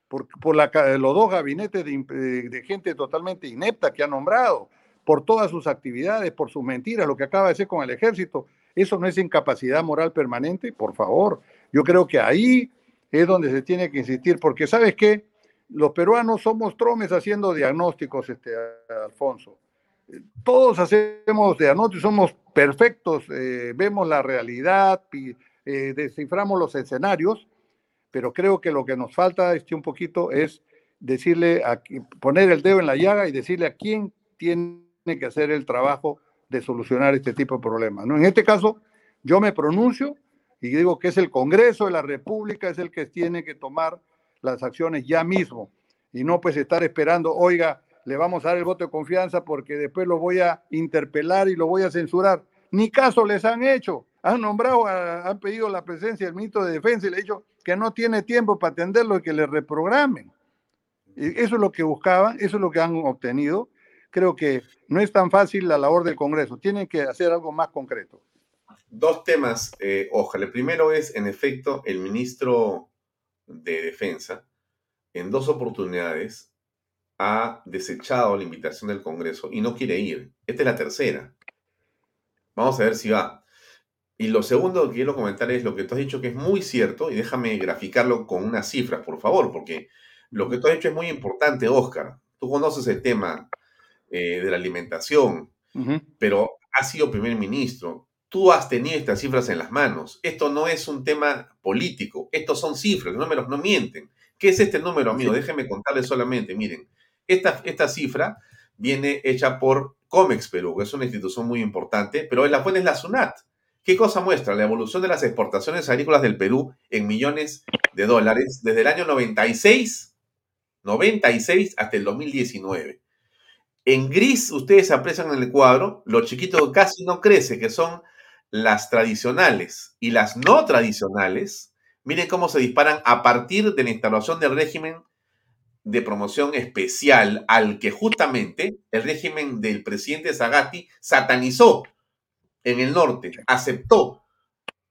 por, por la, los dos gabinetes de, de gente totalmente inepta que ha nombrado, por todas sus actividades, por sus mentiras, lo que acaba de hacer con el ejército. ¿Eso no es incapacidad moral permanente? Por favor, yo creo que ahí es donde se tiene que insistir, porque ¿sabes qué? Los peruanos somos tromes haciendo diagnósticos, este, Alfonso. Todos hacemos diagnósticos, somos perfectos, eh, vemos la realidad, eh, desciframos los escenarios, pero creo que lo que nos falta este, un poquito es decirle, a, poner el dedo en la llaga y decirle a quién tiene que hacer el trabajo de solucionar este tipo de problemas. ¿no? En este caso, yo me pronuncio y digo que es el Congreso de la República, es el que tiene que tomar las acciones ya mismo y no pues estar esperando, oiga, le vamos a dar el voto de confianza porque después lo voy a interpelar y lo voy a censurar. Ni caso les han hecho. Han nombrado, han pedido la presencia del ministro de Defensa y le han dicho que no tiene tiempo para atenderlo y que le reprogramen. Eso es lo que buscaban, eso es lo que han obtenido. Creo que no es tan fácil la labor del Congreso. Tienen que hacer algo más concreto.
Dos temas, eh, ojalá. El primero es, en efecto, el ministro de Defensa, en dos oportunidades, ha desechado la invitación del Congreso y no quiere ir. Esta es la tercera. Vamos a ver si va. Y lo segundo que quiero comentar es lo que tú has dicho que es muy cierto, y déjame graficarlo con unas cifras, por favor, porque lo que tú has dicho es muy importante, Oscar. Tú conoces el tema eh, de la alimentación, pero has sido primer ministro. Tú has tenido estas cifras en las manos. Esto no es un tema político, estos son cifras, los números no mienten. ¿Qué es este número, amigo? Déjenme contarles solamente, miren. Esta, esta cifra viene hecha por COMEX Perú, que es una institución muy importante, pero la fuente es la SUNAT. ¿Qué cosa muestra? La evolución de las exportaciones agrícolas del Perú en millones de dólares desde el año 96, 96 hasta el 2019. En gris, ustedes aprecian en el cuadro, lo chiquito casi no crece, que son las tradicionales y las no tradicionales. Miren cómo se disparan a partir de la instalación del régimen de promoción especial al que justamente el régimen del presidente Zagatti satanizó en el norte, aceptó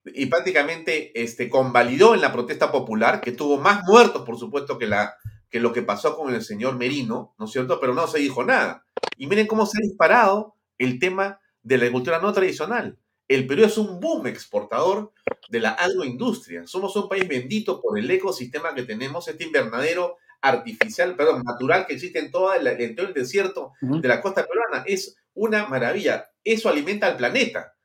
y prácticamente este, convalidó en la protesta popular, que tuvo más muertos, por supuesto, que, la, que lo que pasó con el señor Merino, ¿no es cierto? Pero no se dijo nada. Y miren cómo se ha disparado el tema de la agricultura no tradicional. El Perú es un boom exportador de la agroindustria. Somos un país bendito por el ecosistema que tenemos, este invernadero artificial, perdón, natural que existe en, todo el desierto de la costa peruana. Es una maravilla. Eso alimenta al planeta.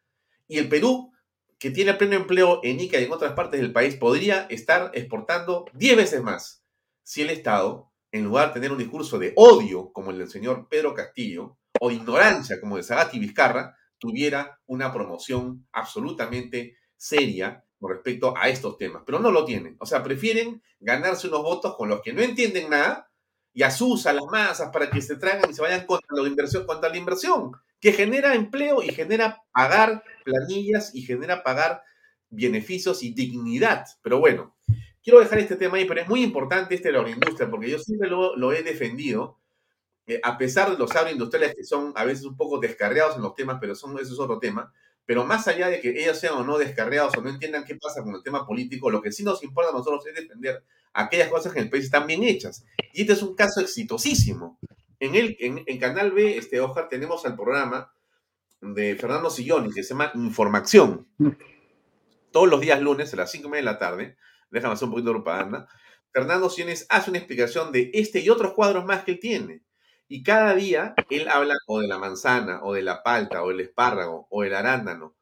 Y el Perú, que tiene pleno empleo en Ica y en otras partes del país, podría estar exportando 10 veces más si el Estado, en lugar de tener un discurso de odio como el del señor Pedro Castillo, o de ignorancia como el de Sagasti Vizcarra, tuviera una promoción absolutamente seria con respecto a estos temas, pero no lo tienen. O sea, prefieren ganarse unos votos con los que no entienden nada y asusan las masas para que se traigan y se vayan contra la inversión, contra la inversión, que genera empleo y genera pagar planillas y genera pagar beneficios y dignidad. Pero bueno, quiero dejar este tema ahí, pero es muy importante este de la agroindustria, porque yo siempre lo, he defendido, eh, a pesar de los agroindustriales que son a veces un poco descarriados en los temas, pero son, eso es otro tema, pero más allá de que ellos sean o no descarriados o no entiendan qué pasa con el tema político, lo que sí nos importa a nosotros es defender aquellas cosas que en el país están bien hechas. Y este es un caso exitosísimo. En, el, en, Canal B, este, Ojar, tenemos el programa de Fernando Silloni que se llama Información. Todos los días lunes a las 5 de la tarde, déjame hacer un poquito de propaganda, Fernando Silloni hace una explicación de este y otros cuadros más que él tiene. Y cada día él habla o de la manzana, o de la palta, o del espárrago, o del arándano,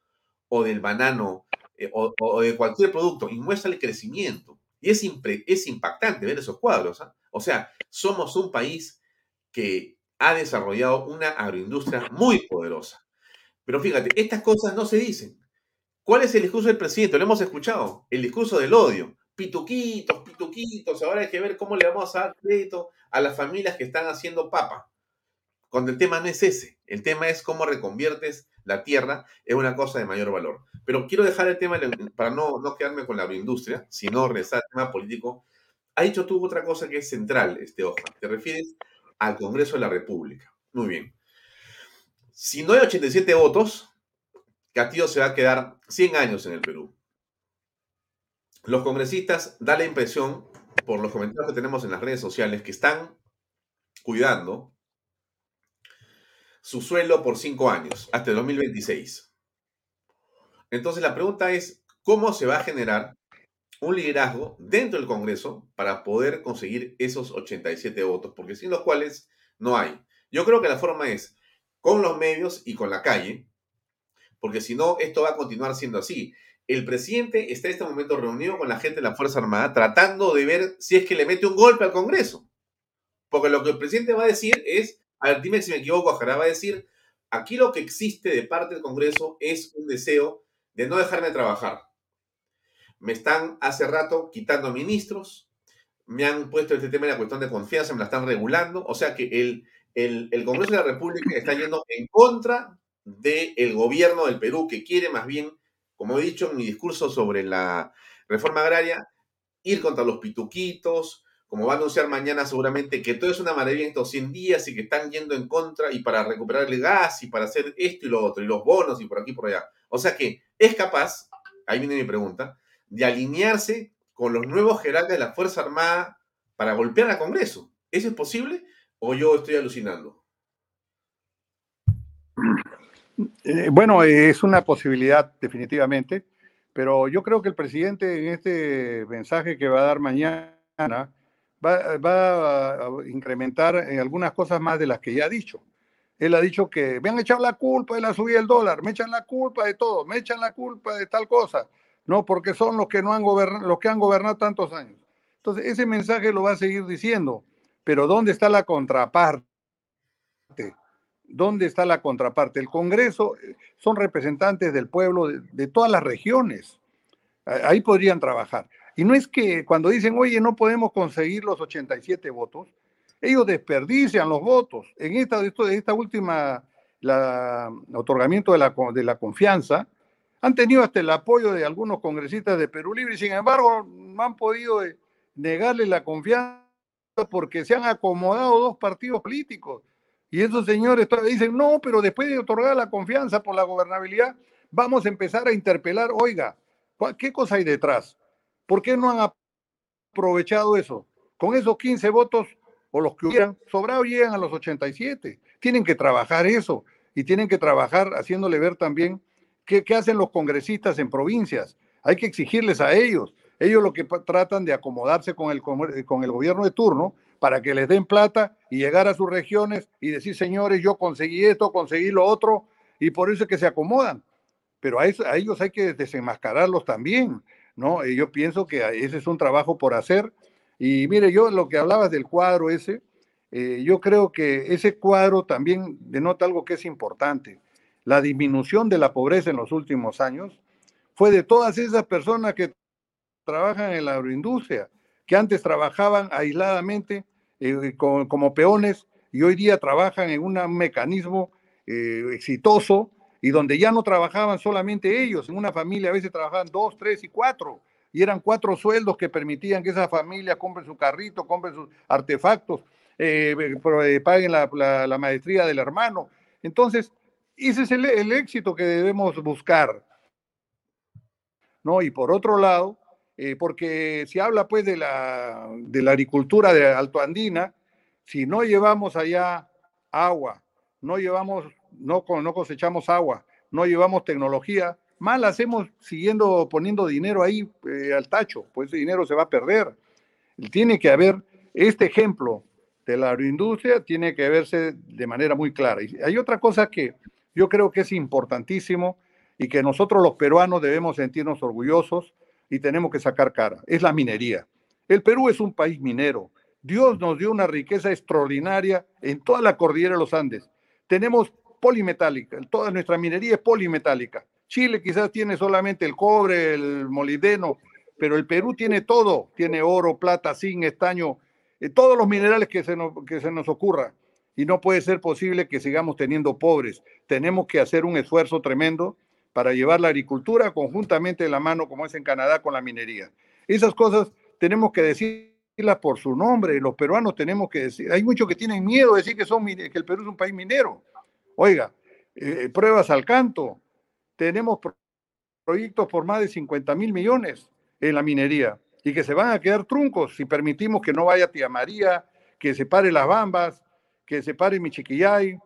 o del banano, eh, o, de cualquier producto, y muestra el crecimiento. Y es, es impactante ver esos cuadros. ¿ah? O sea, somos un país que ha desarrollado una agroindustria muy poderosa. Pero fíjate, estas cosas no se dicen. ¿Cuál es el discurso del presidente? Lo hemos escuchado. El discurso del odio. Pituquitos, pituquitos. Ahora hay que ver cómo le vamos a dar crédito a las familias que están haciendo papa. cuando el tema no es ese. El tema es cómo reconviertes la tierra en una cosa de mayor valor. Pero quiero dejar el tema para no, no quedarme con la agroindustria, sino regresar al tema político. Ha dicho tú otra cosa que es central, este hoja. Te refieres al Congreso de la República. Muy bien. Si no hay 87 votos, Castillo se va a quedar 100 años en el Perú. Los congresistas da la impresión, por los comentarios que tenemos en las redes sociales, que están cuidando su suelo por cinco años, hasta el 2026. Entonces la pregunta es, ¿cómo se va a generar un liderazgo dentro del Congreso para poder conseguir esos 87 votos? Porque sin los cuales no hay. Yo creo que la forma es con los medios y con la calle, porque si no, esto va a continuar siendo así. El presidente está en este momento reunido con la gente de la Fuerza Armada tratando de ver si es que le mete un golpe al Congreso. Porque lo que el presidente va a decir es, a ver, dime si me equivoco, Jara va a decir, aquí lo que existe de parte del Congreso es un deseo de no dejarme trabajar. Me están hace rato quitando ministros, me han puesto este tema de la cuestión de confianza, me la están regulando, o sea que el, el, Congreso de la República está yendo en contra del gobierno del Perú, que quiere más bien, como he dicho en mi discurso sobre la reforma agraria, ir contra los pituquitos, como va a anunciar mañana seguramente que todo es una maravilla en estos 100 días y que están yendo en contra y para recuperar el gas y para hacer esto y lo otro, y los bonos y por aquí y por allá. O sea que es capaz, ahí viene mi pregunta, de alinearse con los nuevos jerarcas de la Fuerza Armada para golpear al Congreso. ¿Eso es posible o yo estoy alucinando?
Eh, bueno, es una posibilidad definitivamente, pero yo creo que el presidente en este mensaje que va a dar mañana va, a incrementar en algunas cosas más de las que ya ha dicho. Él ha dicho que me han echado la culpa de la subida del dólar, me echan la culpa de todo, me echan la culpa de tal cosa, no, porque son los que no han gobernado, los que han gobernado tantos años. Entonces, ese mensaje lo va a seguir diciendo, pero ¿dónde está la contraparte? ¿Dónde está la contraparte? El Congreso eh, son representantes del pueblo de todas las regiones. Ahí podrían trabajar. Y no es que cuando dicen, oye, no podemos conseguir los 87 votos, ellos desperdician los votos. En esta, esta última, la, otorgamiento de la, de la confianza, han tenido hasta el apoyo de algunos congresistas de Perú Libre y sin embargo no han podido eh, negarle la confianza porque se han acomodado dos partidos políticos. Y esos señores todavía dicen, no, pero después de otorgar la confianza por la gobernabilidad, vamos a empezar a interpelar, oiga, ¿qué cosa hay detrás? ¿Por qué no han aprovechado eso? Con esos 15 votos o los que hubieran sobrado llegan a los 87. Tienen que trabajar eso y tienen que trabajar haciéndole ver también qué, hacen los congresistas en provincias. Hay que exigirles a ellos. Ellos lo que tratan de acomodarse con el, con el gobierno de turno para que les den plata y llegar a sus regiones y decir, señores, yo conseguí esto, conseguí lo otro, y por eso es que se acomodan. Pero a, a ellos hay que desenmascararlos también. ¿no? yo pienso que ese es un trabajo por hacer. Y mire, yo lo que hablabas del cuadro ese, eh, yo creo que ese cuadro también denota algo que es importante. La disminución de la pobreza en los últimos años fue de todas esas personas que trabajan en la agroindustria, que antes trabajaban aisladamente eh, como, peones y hoy día trabajan en un mecanismo eh, exitoso y donde ya no trabajaban solamente ellos, en una familia a veces trabajaban dos, tres y cuatro, y eran cuatro sueldos que permitían que esa familia compre su carrito, compre sus artefactos, eh, eh, paguen la, maestría del hermano. Entonces, ese es el, éxito que debemos buscar. ¿no? Y por otro lado, eh, porque si habla pues de la, de la agricultura de Alto Andina, si no llevamos allá agua, no llevamos no, no cosechamos agua, no llevamos tecnología, mal hacemos siguiendo poniendo dinero ahí eh, al tacho, pues ese dinero se va a perder. Tiene que haber este ejemplo de la agroindustria, tiene que verse de manera muy clara. Y hay otra cosa que yo creo que es importantísimo y que nosotros los peruanos debemos sentirnos orgullosos y tenemos que sacar cara, es la minería. El Perú es un país minero. Dios nos dio una riqueza extraordinaria en toda la cordillera de los Andes. Tenemos polimetálica, toda nuestra minería es polimetálica. Chile quizás tiene solamente el cobre, el molibdeno, pero el Perú tiene todo, tiene oro, plata, zinc, estaño, eh, todos los minerales que se, nos, que se nos ocurra. Y no puede ser posible que sigamos teniendo pobres. Tenemos que hacer un esfuerzo tremendo para llevar la agricultura conjuntamente de la mano, como es en Canadá, con la minería. Esas cosas tenemos que decirlas por su nombre. Los peruanos tenemos que decir. Hay muchos que tienen miedo de decir que, son, que el Perú es un país minero. Oiga, eh, pruebas al canto. Tenemos proyectos por más de 50 mil millones en la minería y que se van a quedar truncos si permitimos que no vaya Tía María, que se pare las bambas, que se pare mi chiquillay,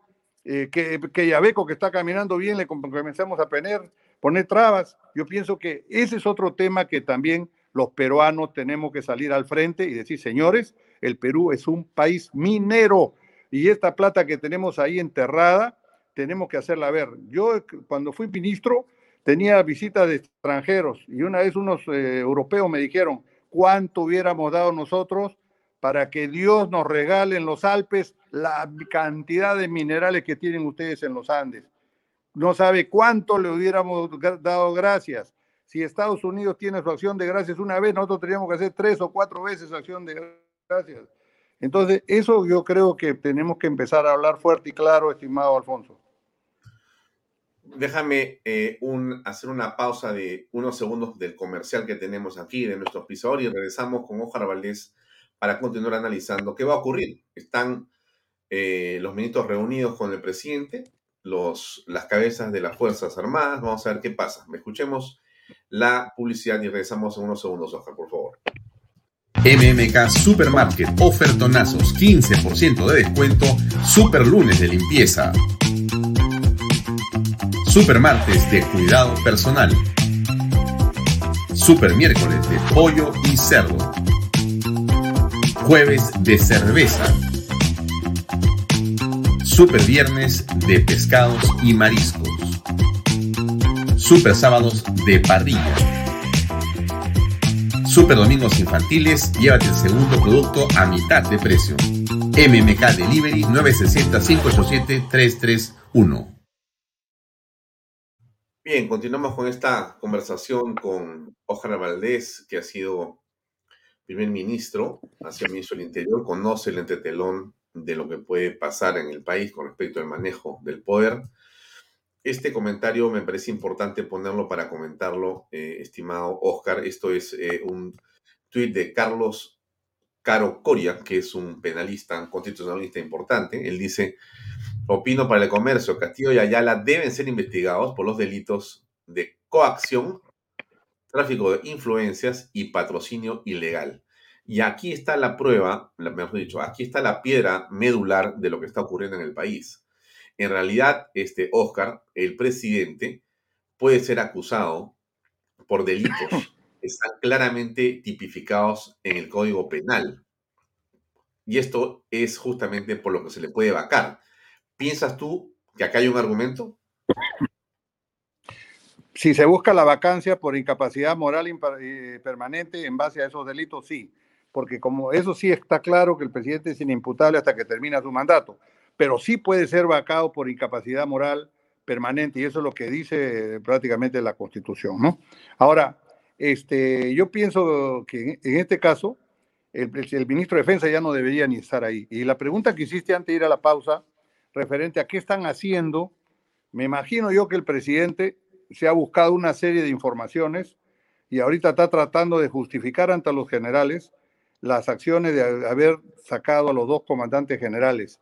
eh, que, que Yabeco que está caminando bien le comenzamos a poner, poner trabas. Yo pienso que ese es otro tema que también los peruanos tenemos que salir al frente y decir, señores, el Perú es un país minero y esta plata que tenemos ahí enterrada, tenemos que hacerla ver. Yo cuando fui ministro tenía visitas de extranjeros y una vez unos eh, europeos me dijeron cuánto hubiéramos dado nosotros para que Dios nos regale en los Alpes la cantidad de minerales que tienen ustedes en los Andes. No sabe cuánto le hubiéramos dado gracias. Si Estados Unidos tiene su acción de gracias una vez, nosotros tendríamos que hacer tres o cuatro veces acción de gracias. Entonces, eso yo creo que tenemos que empezar a hablar fuerte y claro, estimado Alfonso.
Déjame eh, hacer una pausa de unos segundos del comercial que tenemos aquí, de nuestro pisador, y regresamos con Ojar Valdés para continuar analizando qué va a ocurrir. Están eh, los ministros reunidos con el presidente, los, las cabezas de las Fuerzas Armadas. Vamos a ver qué pasa. Escuchemos la publicidad y regresamos en unos segundos, Oscar, por favor.
MMK Supermarket, ofertonazos, 15% de descuento, super lunes de limpieza. Super martes de cuidado personal. Super miércoles de pollo y cerdo Jueves de cerveza. Super viernes de pescados y mariscos. Super sábados de parrilla. Super domingos infantiles, llévate el segundo producto a mitad de precio. MMK Delivery 960-587-331.
Bien, continuamos con esta conversación con Ojana Valdés, que ha sido primer ministro, hacia el ministro del Interior, conoce el entretelón de lo que puede pasar en el país con respecto al manejo del poder. Este comentario me parece importante ponerlo para comentarlo, eh, estimado Oscar. Esto es eh, un tuit de Carlos Caro Coria, que es un penalista, un constitucionalista importante. Él dice, opino para el comercio, Castillo y Ayala deben ser investigados por los delitos de coacción, tráfico de influencias y patrocinio ilegal. Y aquí está la prueba, mejor dicho, aquí está la piedra medular de lo que está ocurriendo en el país. En realidad, este Oscar, el presidente, puede ser acusado por delitos que están claramente tipificados en el Código Penal. Y esto es justamente por lo que se le puede vacar. ¿Piensas tú que acá hay un argumento?
Si se busca la vacancia por incapacidad moral eh, permanente en base a esos delitos, sí, porque como eso sí está claro que el presidente es inimputable hasta que termina su mandato, pero sí puede ser vacado por incapacidad moral permanente y eso es lo que dice prácticamente la Constitución, ¿no? Ahora, este, yo pienso que en este caso el, el ministro de Defensa ya no debería ni estar ahí. Y la pregunta que hiciste antes de ir a la pausa, referente a qué están haciendo, me imagino yo que el presidente se ha buscado una serie de informaciones y ahorita está tratando de justificar ante los generales las acciones de haber sacado a los dos comandantes generales.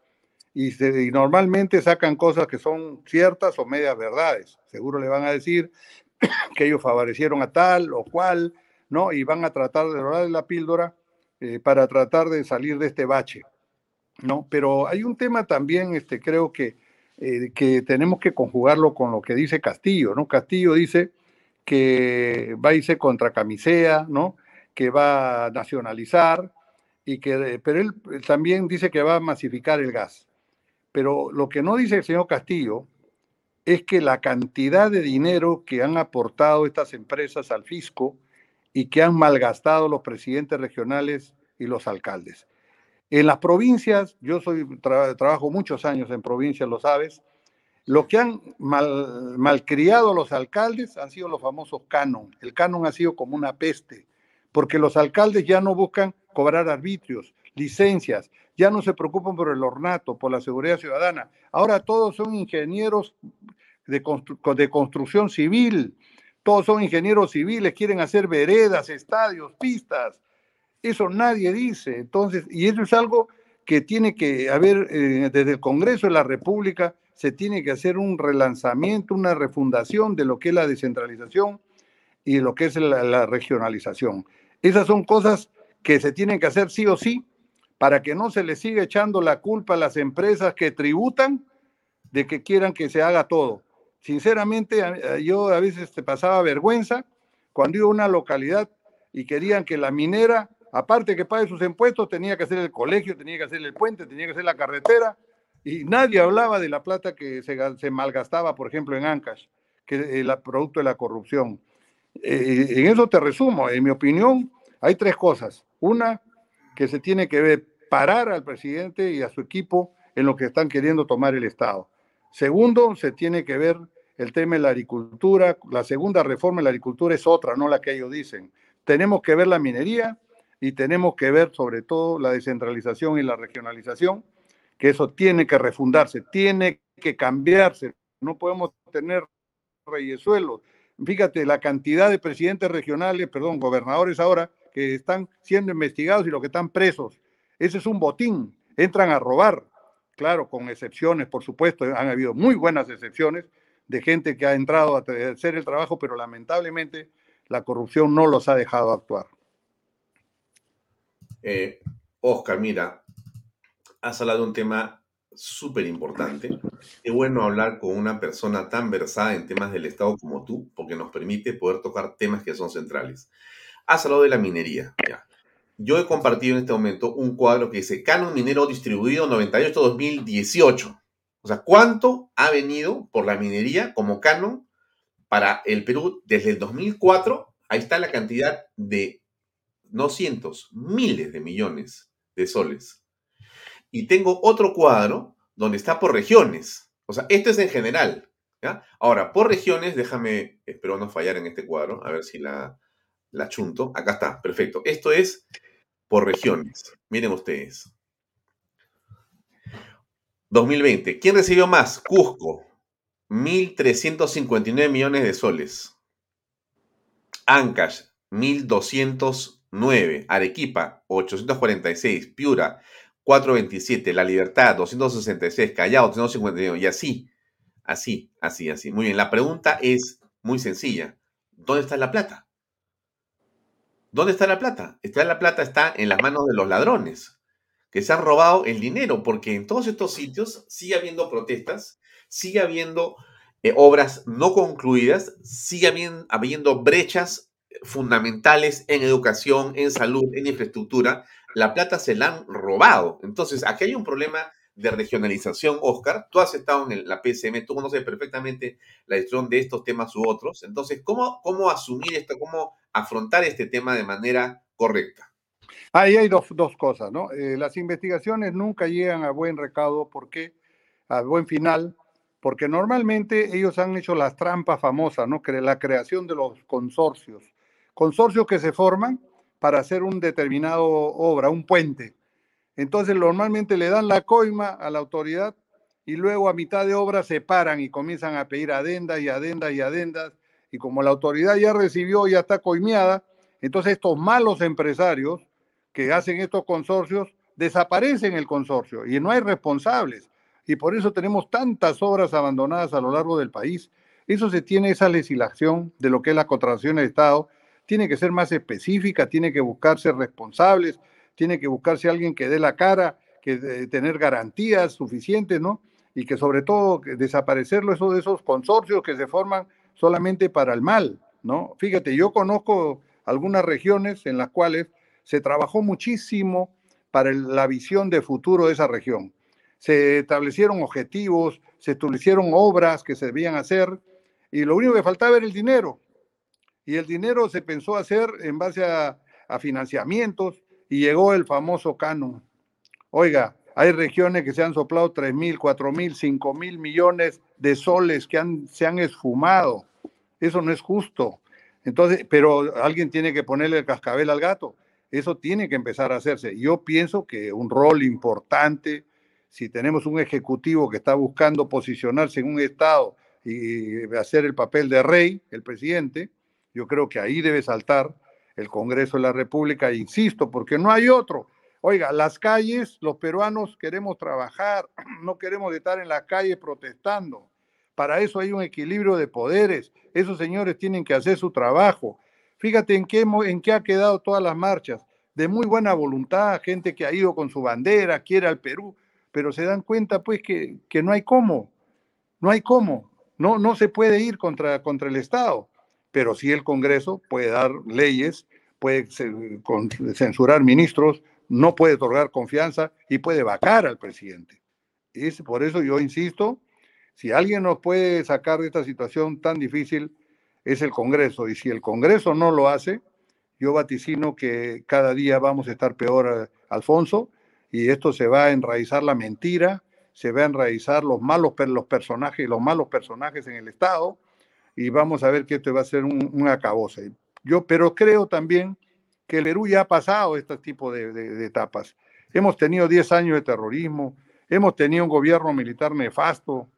Y, y, normalmente sacan cosas que son ciertas o medias verdades. Seguro le van a decir que ellos favorecieron a tal o cual, ¿no? Y van a tratar de dorar la píldora eh, para tratar de salir de este bache, ¿no? Pero hay un tema también, este, creo que eh, que tenemos que conjugarlo con lo que dice Castillo, ¿no? Castillo dice que va a irse contra Camisea, ¿no? Que va a nacionalizar, y que, pero él también dice que va a masificar el gas. Pero lo que no dice el señor Castillo es que la cantidad de dinero que han aportado estas empresas al fisco y que han malgastado los presidentes regionales y los alcaldes. En las provincias, yo soy trabajo muchos años en provincias, lo sabes, lo que han mal, malcriado los alcaldes han sido los famosos canon. El canon ha sido como una peste, porque los alcaldes ya no buscan cobrar arbitrios, licencias, ya no se preocupan por el ornato, por la seguridad ciudadana. Ahora todos son ingenieros de, de construcción civil, todos son ingenieros civiles, quieren hacer veredas, estadios, pistas. Eso nadie dice. Entonces, y eso es algo que tiene que haber eh, desde el Congreso de la República, se tiene que hacer un relanzamiento, una refundación de lo que es la descentralización y lo que es la, regionalización. Esas son cosas que se tienen que hacer sí o sí para que no se le siga echando la culpa a las empresas que tributan de que quieran que se haga todo. Sinceramente, yo a veces te pasaba vergüenza cuando iba a una localidad y querían que la minera, aparte que pague sus impuestos, tenía que hacer el colegio, tenía que hacer el puente, tenía que hacer la carretera, y nadie hablaba de la plata que se, malgastaba, por ejemplo, en Ancash, que es el producto de la corrupción. Eh, en eso te resumo. En mi opinión, hay tres cosas. Una, que se tiene que ver, parar al presidente y a su equipo en lo que están queriendo tomar el Estado. Segundo, se tiene que ver el tema de la agricultura. La segunda reforma de la agricultura es otra, no la que ellos dicen. Tenemos que ver la minería y tenemos que ver sobre todo la descentralización y la regionalización que eso tiene que refundarse, tiene que cambiarse. No podemos tener reyesuelos. Fíjate la cantidad de presidentes regionales, perdón, gobernadores ahora que están siendo investigados y los que están presos. Ese es un botín. Entran a robar, claro, con excepciones, por supuesto. Han habido muy buenas excepciones de gente que ha entrado a hacer el trabajo, pero lamentablemente la corrupción no los ha dejado actuar.
Eh, Oscar, mira, has hablado de un tema súper importante. Qué bueno hablar con una persona tan versada en temas del Estado como tú, porque nos permite poder tocar temas que son centrales. Has hablado de la minería. Yo he compartido en este momento un cuadro que dice Canon Minero Distribuido 98-2018. O sea, ¿cuánto ha venido por la minería como Canon para el Perú desde el 2004? Ahí está la cantidad de, no cientos, miles de millones de soles y tengo otro cuadro donde está por regiones. O sea, este es en general. Ahora, por regiones, déjame, espero no fallar en este cuadro, a ver si la, la chunto. Acá está, perfecto. Esto es por regiones. Miren ustedes. 2020. ¿Quién recibió más? Cusco, 1.359 millones de soles. Ancash, 1.209. Arequipa, 846. Piura, 427, La Libertad, 266, Callao, 251, y así, así, así, así. Muy bien, la pregunta es muy sencilla. ¿Dónde está la plata? ¿Dónde está la plata? Está la plata está en las manos de los ladrones que se han robado el dinero, porque en todos estos sitios sigue habiendo protestas, sigue habiendo eh, obras no concluidas, sigue habiendo brechas fundamentales en educación, en salud, en infraestructura, la plata se la han robado. Entonces, aquí hay un problema de regionalización, Oscar. Tú has estado en la PSM, tú conoces perfectamente la gestión de estos temas u otros. Entonces, ¿cómo, cómo asumir esto, cómo afrontar este tema de manera correcta?
Ahí hay dos, cosas, ¿no? Eh, las investigaciones nunca llegan a buen recaudo, ¿por qué? A buen final, porque normalmente ellos han hecho las trampas famosas, ¿no? La creación de los consorcios. Consorcios que se forman para hacer un determinado obra, un puente. Entonces normalmente le dan la coima a la autoridad y luego a mitad de obra se paran y comienzan a pedir adendas y adendas y adendas. Y como la autoridad ya recibió, ya está coimeada, entonces estos malos empresarios que hacen estos consorcios desaparecen el consorcio y no hay responsables. Y por eso tenemos tantas obras abandonadas a lo largo del país. Eso se tiene esa legislación de lo que es la contratación de Estado tiene que ser más específica, tiene que buscarse responsables, tiene que buscarse alguien que dé la cara, que tener garantías suficientes, ¿no? Y que sobre todo desaparecerlo eso de esos consorcios que se forman solamente para el mal, ¿no? Fíjate, yo conozco algunas regiones en las cuales se trabajó muchísimo para la visión de futuro de esa región. Se establecieron objetivos, se establecieron obras que se debían hacer y lo único que faltaba era el dinero y el dinero se pensó hacer en base a, financiamientos y llegó el famoso canon. Oiga, hay regiones que se han soplado 3 mil, 4 mil, 5 mil millones de soles que se han esfumado. Eso no es justo. Entonces, pero alguien tiene que ponerle el cascabel al gato. Eso tiene que empezar a hacerse. Yo pienso que un rol importante, si tenemos un ejecutivo que está buscando posicionarse en un Estado y hacer el papel de rey, el presidente, yo creo que ahí debe saltar el Congreso de la República, insisto, porque no hay otro. Oiga, las calles, los peruanos queremos trabajar, no queremos estar en la calle protestando. Para eso hay un equilibrio de poderes. Esos señores tienen que hacer su trabajo. Fíjate en qué, en qué ha quedado todas las marchas. De muy buena voluntad, gente que ha ido con su bandera, quiere al Perú, pero se dan cuenta pues que, que no hay cómo. No hay cómo. No, no se puede ir contra, contra el Estado pero sí el Congreso puede dar leyes, puede censurar ministros, no puede otorgar confianza y puede vacar al presidente. Y por eso yo insisto, si alguien nos puede sacar de esta situación tan difícil, es el Congreso. Y si el Congreso no lo hace, yo vaticino que cada día vamos a estar peor, Alfonso, y esto se va a enraizar la mentira, se va a enraizar los malos los personajes, los malos personajes en el Estado, y vamos a ver que esto va a ser un, un acabose. Yo, pero creo también que el Perú ya ha pasado este tipo de, etapas. Hemos tenido 10 años de terrorismo, hemos tenido un gobierno militar nefasto,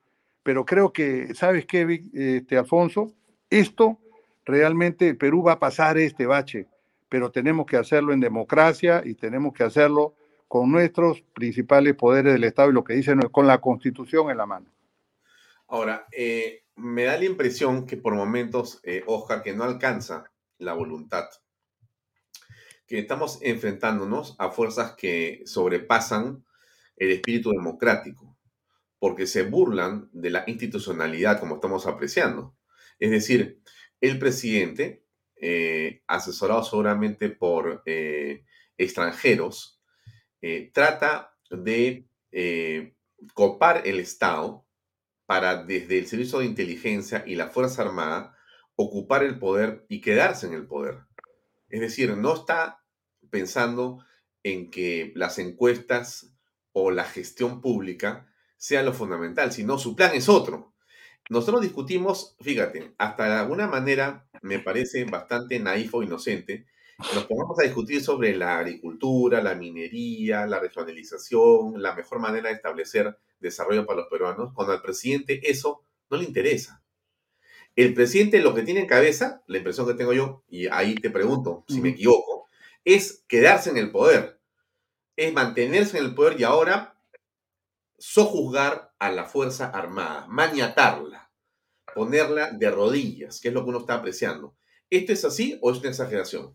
pero creo que, ¿sabes qué, este, Alfonso? Esto realmente el Perú va a pasar este bache, pero tenemos que hacerlo en democracia y tenemos que hacerlo con nuestros principales poderes del Estado y lo que dicen con la Constitución en la mano.
Ahora, eh, me da la impresión que por momentos, eh, Oscar, que no alcanza la voluntad, que estamos enfrentándonos a fuerzas que sobrepasan el espíritu democrático, porque se burlan de la institucionalidad como estamos apreciando. Es decir, el presidente, eh, asesorado seguramente por eh, extranjeros, trata de copar el Estado para desde el Servicio de Inteligencia y la Fuerza Armada ocupar el poder y quedarse en el poder. Es decir, no está pensando en que las encuestas o la gestión pública sea lo fundamental, sino su plan es otro. Nosotros discutimos, fíjate, hasta de alguna manera me parece bastante naif o inocente, nos pongamos a discutir sobre la agricultura, la minería, la regionalización, la mejor manera de establecer desarrollo para los peruanos, cuando al presidente eso no le interesa. El presidente lo que tiene en cabeza, la impresión que tengo yo, y ahí te pregunto si me equivoco, es quedarse en el poder, es mantenerse en el poder y ahora sojuzgar a la Fuerza Armada, maniatarla, ponerla de rodillas, que es lo que uno está apreciando. ¿Esto es así o es una exageración?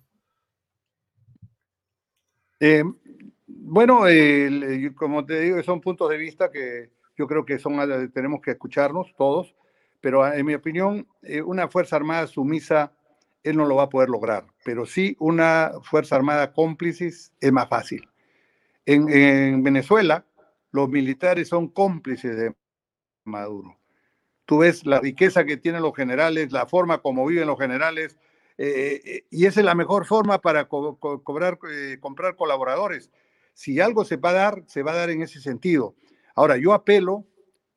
Eh, bueno, como te digo, son puntos de vista que yo creo que son tenemos que escucharnos todos, pero en mi opinión, eh, una Fuerza Armada sumisa, él no lo va a poder lograr, pero sí una Fuerza Armada cómplices es más fácil. En Venezuela, los militares son cómplices de Maduro. Tú ves la riqueza que tienen los generales, la forma como viven los generales, eh, eh, y esa es la mejor forma para cobrar, comprar colaboradores si algo se va a dar, se va a dar en ese sentido. Ahora, yo apelo,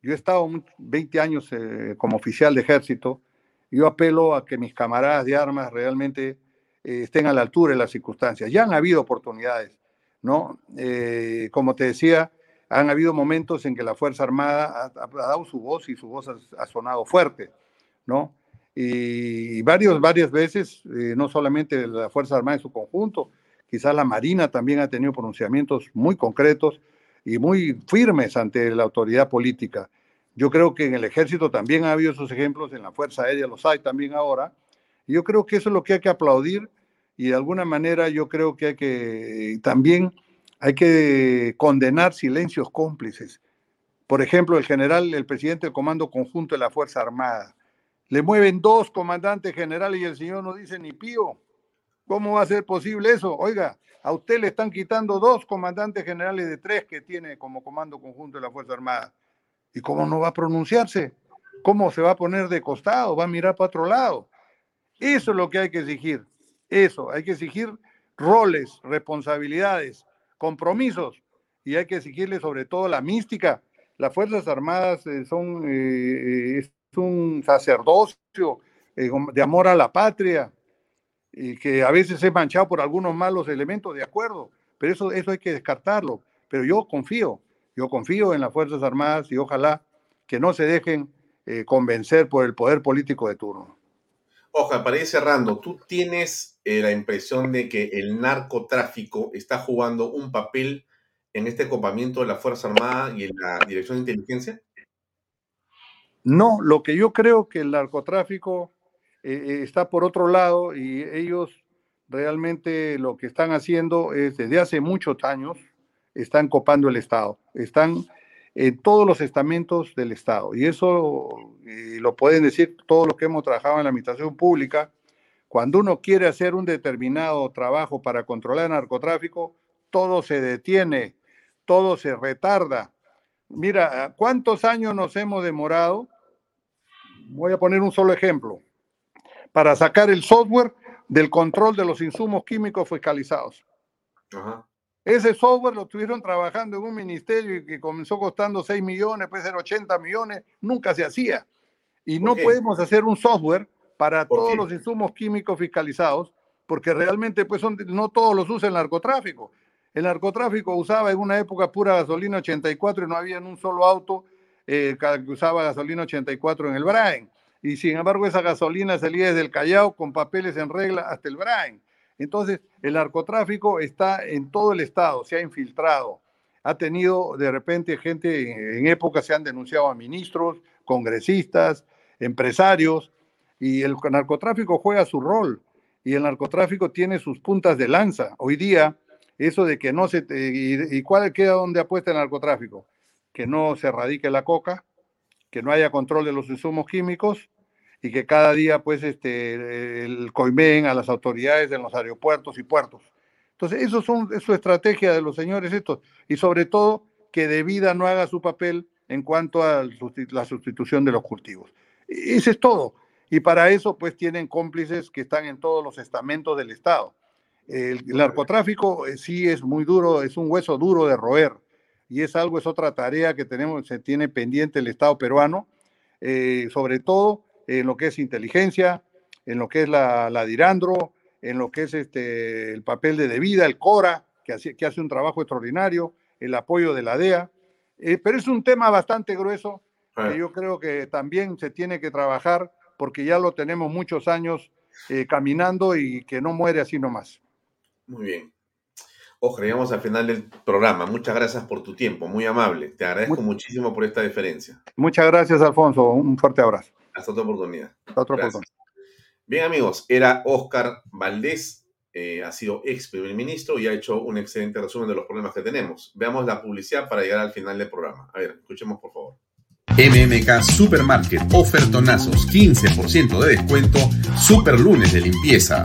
yo he estado 20 años eh, como oficial de ejército, yo apelo a que mis camaradas de armas realmente eh, estén a la altura de las circunstancias. Ya han habido oportunidades, ¿no? Eh, como te decía, han habido momentos en que la Fuerza Armada ha, dado su voz y su voz ha, sonado fuerte, ¿no? Y, varios, varias veces, no solamente la Fuerza Armada en su conjunto, Quizás la Marina también ha tenido pronunciamientos muy concretos y muy firmes ante la autoridad política. Yo creo que en el ejército también ha habido esos ejemplos, en la Fuerza Aérea los hay también ahora. Yo creo que eso es lo que hay que aplaudir y de alguna manera yo creo que hay que también hay que condenar silencios cómplices. Por ejemplo, el general, el presidente del Comando Conjunto de la Fuerza Armada. Le mueven dos comandantes generales y el señor no dice ni pío. ¿Cómo va a ser posible eso? Oiga, a usted le están quitando dos comandantes generales de tres que tiene como comando conjunto de la Fuerza Armada. ¿Y cómo no va a pronunciarse? ¿Cómo se va a poner de costado? ¿Va a mirar para otro lado? Eso es lo que hay que exigir. Eso, hay que exigir roles, responsabilidades, compromisos y hay que exigirle sobre todo la mística. Las Fuerzas Armadas eh, son eh, es un sacerdocio eh, de amor a la patria, y que a veces es manchado por algunos malos elementos, de acuerdo, pero eso, eso hay que descartarlo. Pero yo confío, yo confío en las Fuerzas Armadas y ojalá que no se dejen eh, convencer por el poder político de turno.
Ojalá, para ir cerrando, ¿tú tienes eh, la impresión de que el narcotráfico está jugando un papel en este copamiento de la Fuerza Armada y en la Dirección de Inteligencia?
No, lo que yo creo que el narcotráfico eh, eh, está por otro lado y ellos realmente lo que están haciendo es desde hace muchos años están copando el Estado, están en todos los estamentos del Estado y eso lo pueden decir todos los que hemos trabajado en la administración pública. Cuando uno quiere hacer un determinado trabajo para controlar el narcotráfico, todo se detiene, todo se retarda. Mira, ¿cuántos años nos hemos demorado voy a poner un solo ejemplo, para sacar el software del control de los insumos químicos fiscalizados. Ese software lo estuvieron trabajando en un ministerio que comenzó costando 6 millones, puede ser 80 millones, nunca se hacía. Y no podemos hacer un software para todos los insumos químicos fiscalizados, porque realmente pues no todos los usa el narcotráfico. El narcotráfico usaba en una época pura gasolina 84 y no había en un solo auto eh, que usaba gasolina 84 en el Brain. Y sin embargo, esa gasolina salía desde el Callao con papeles en regla hasta el Brain. Entonces, el narcotráfico está en todo el estado, se ha infiltrado. Ha tenido de repente gente, en época se han denunciado a ministros, congresistas, empresarios, y el narcotráfico juega su rol. Y el narcotráfico tiene sus puntas de lanza. Hoy día, eso de que no se... ¿Y, cuál queda donde apuesta el narcotráfico? Que no se erradique la coca, que no haya control de los insumos químicos y que cada día pues este el coimeen a las autoridades en los aeropuertos y puertos. Entonces, eso son, es su estrategia de los señores estos y sobre todo que de vida no haga su papel en cuanto a la sustitución de los cultivos. E, ese es todo. Y para eso pues tienen cómplices que están en todos los estamentos del Estado. El, el narcotráfico eh, sí es muy duro, es un hueso duro de roer y es algo, es otra tarea que tenemos, se tiene pendiente el Estado peruano, eh, sobre todo en lo que es inteligencia, en lo que es la, la Dirandro, en lo que es este, el papel de Debida, el CORA, que hace, que hace un trabajo extraordinario, el apoyo de la DEA, eh, pero es un tema bastante grueso que yo creo que también se tiene que trabajar porque ya lo tenemos muchos años eh, caminando y que no muere así nomás.
Muy bien. Ojo, llegamos al final del programa. Muchas gracias por tu tiempo, muy amable. Te agradezco muchísimo por esta diferencia.
Muchas gracias, Alfonso. Un fuerte abrazo.
Hasta otra oportunidad. Hasta otra oportunidad. Bien, amigos, era Oscar Valdés, eh, ha sido ex primer ministro y ha hecho un excelente resumen de los problemas que tenemos. Veamos la publicidad para llegar al final del programa. A ver, escuchemos por favor.
MMK Supermarket, ofertonazos, 15% de descuento, super lunes de limpieza.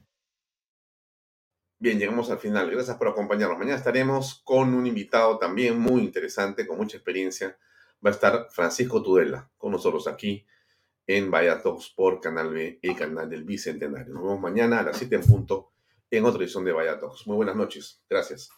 Bien, llegamos al final. Gracias por acompañarnos. Mañana estaremos con un invitado también muy interesante, con mucha experiencia. Va a estar Francisco Tudela con nosotros aquí en Vaya por Canal B, el canal del Bicentenario. Nos vemos mañana a las 7 en punto en otra edición de Vaya Muy buenas noches. Gracias.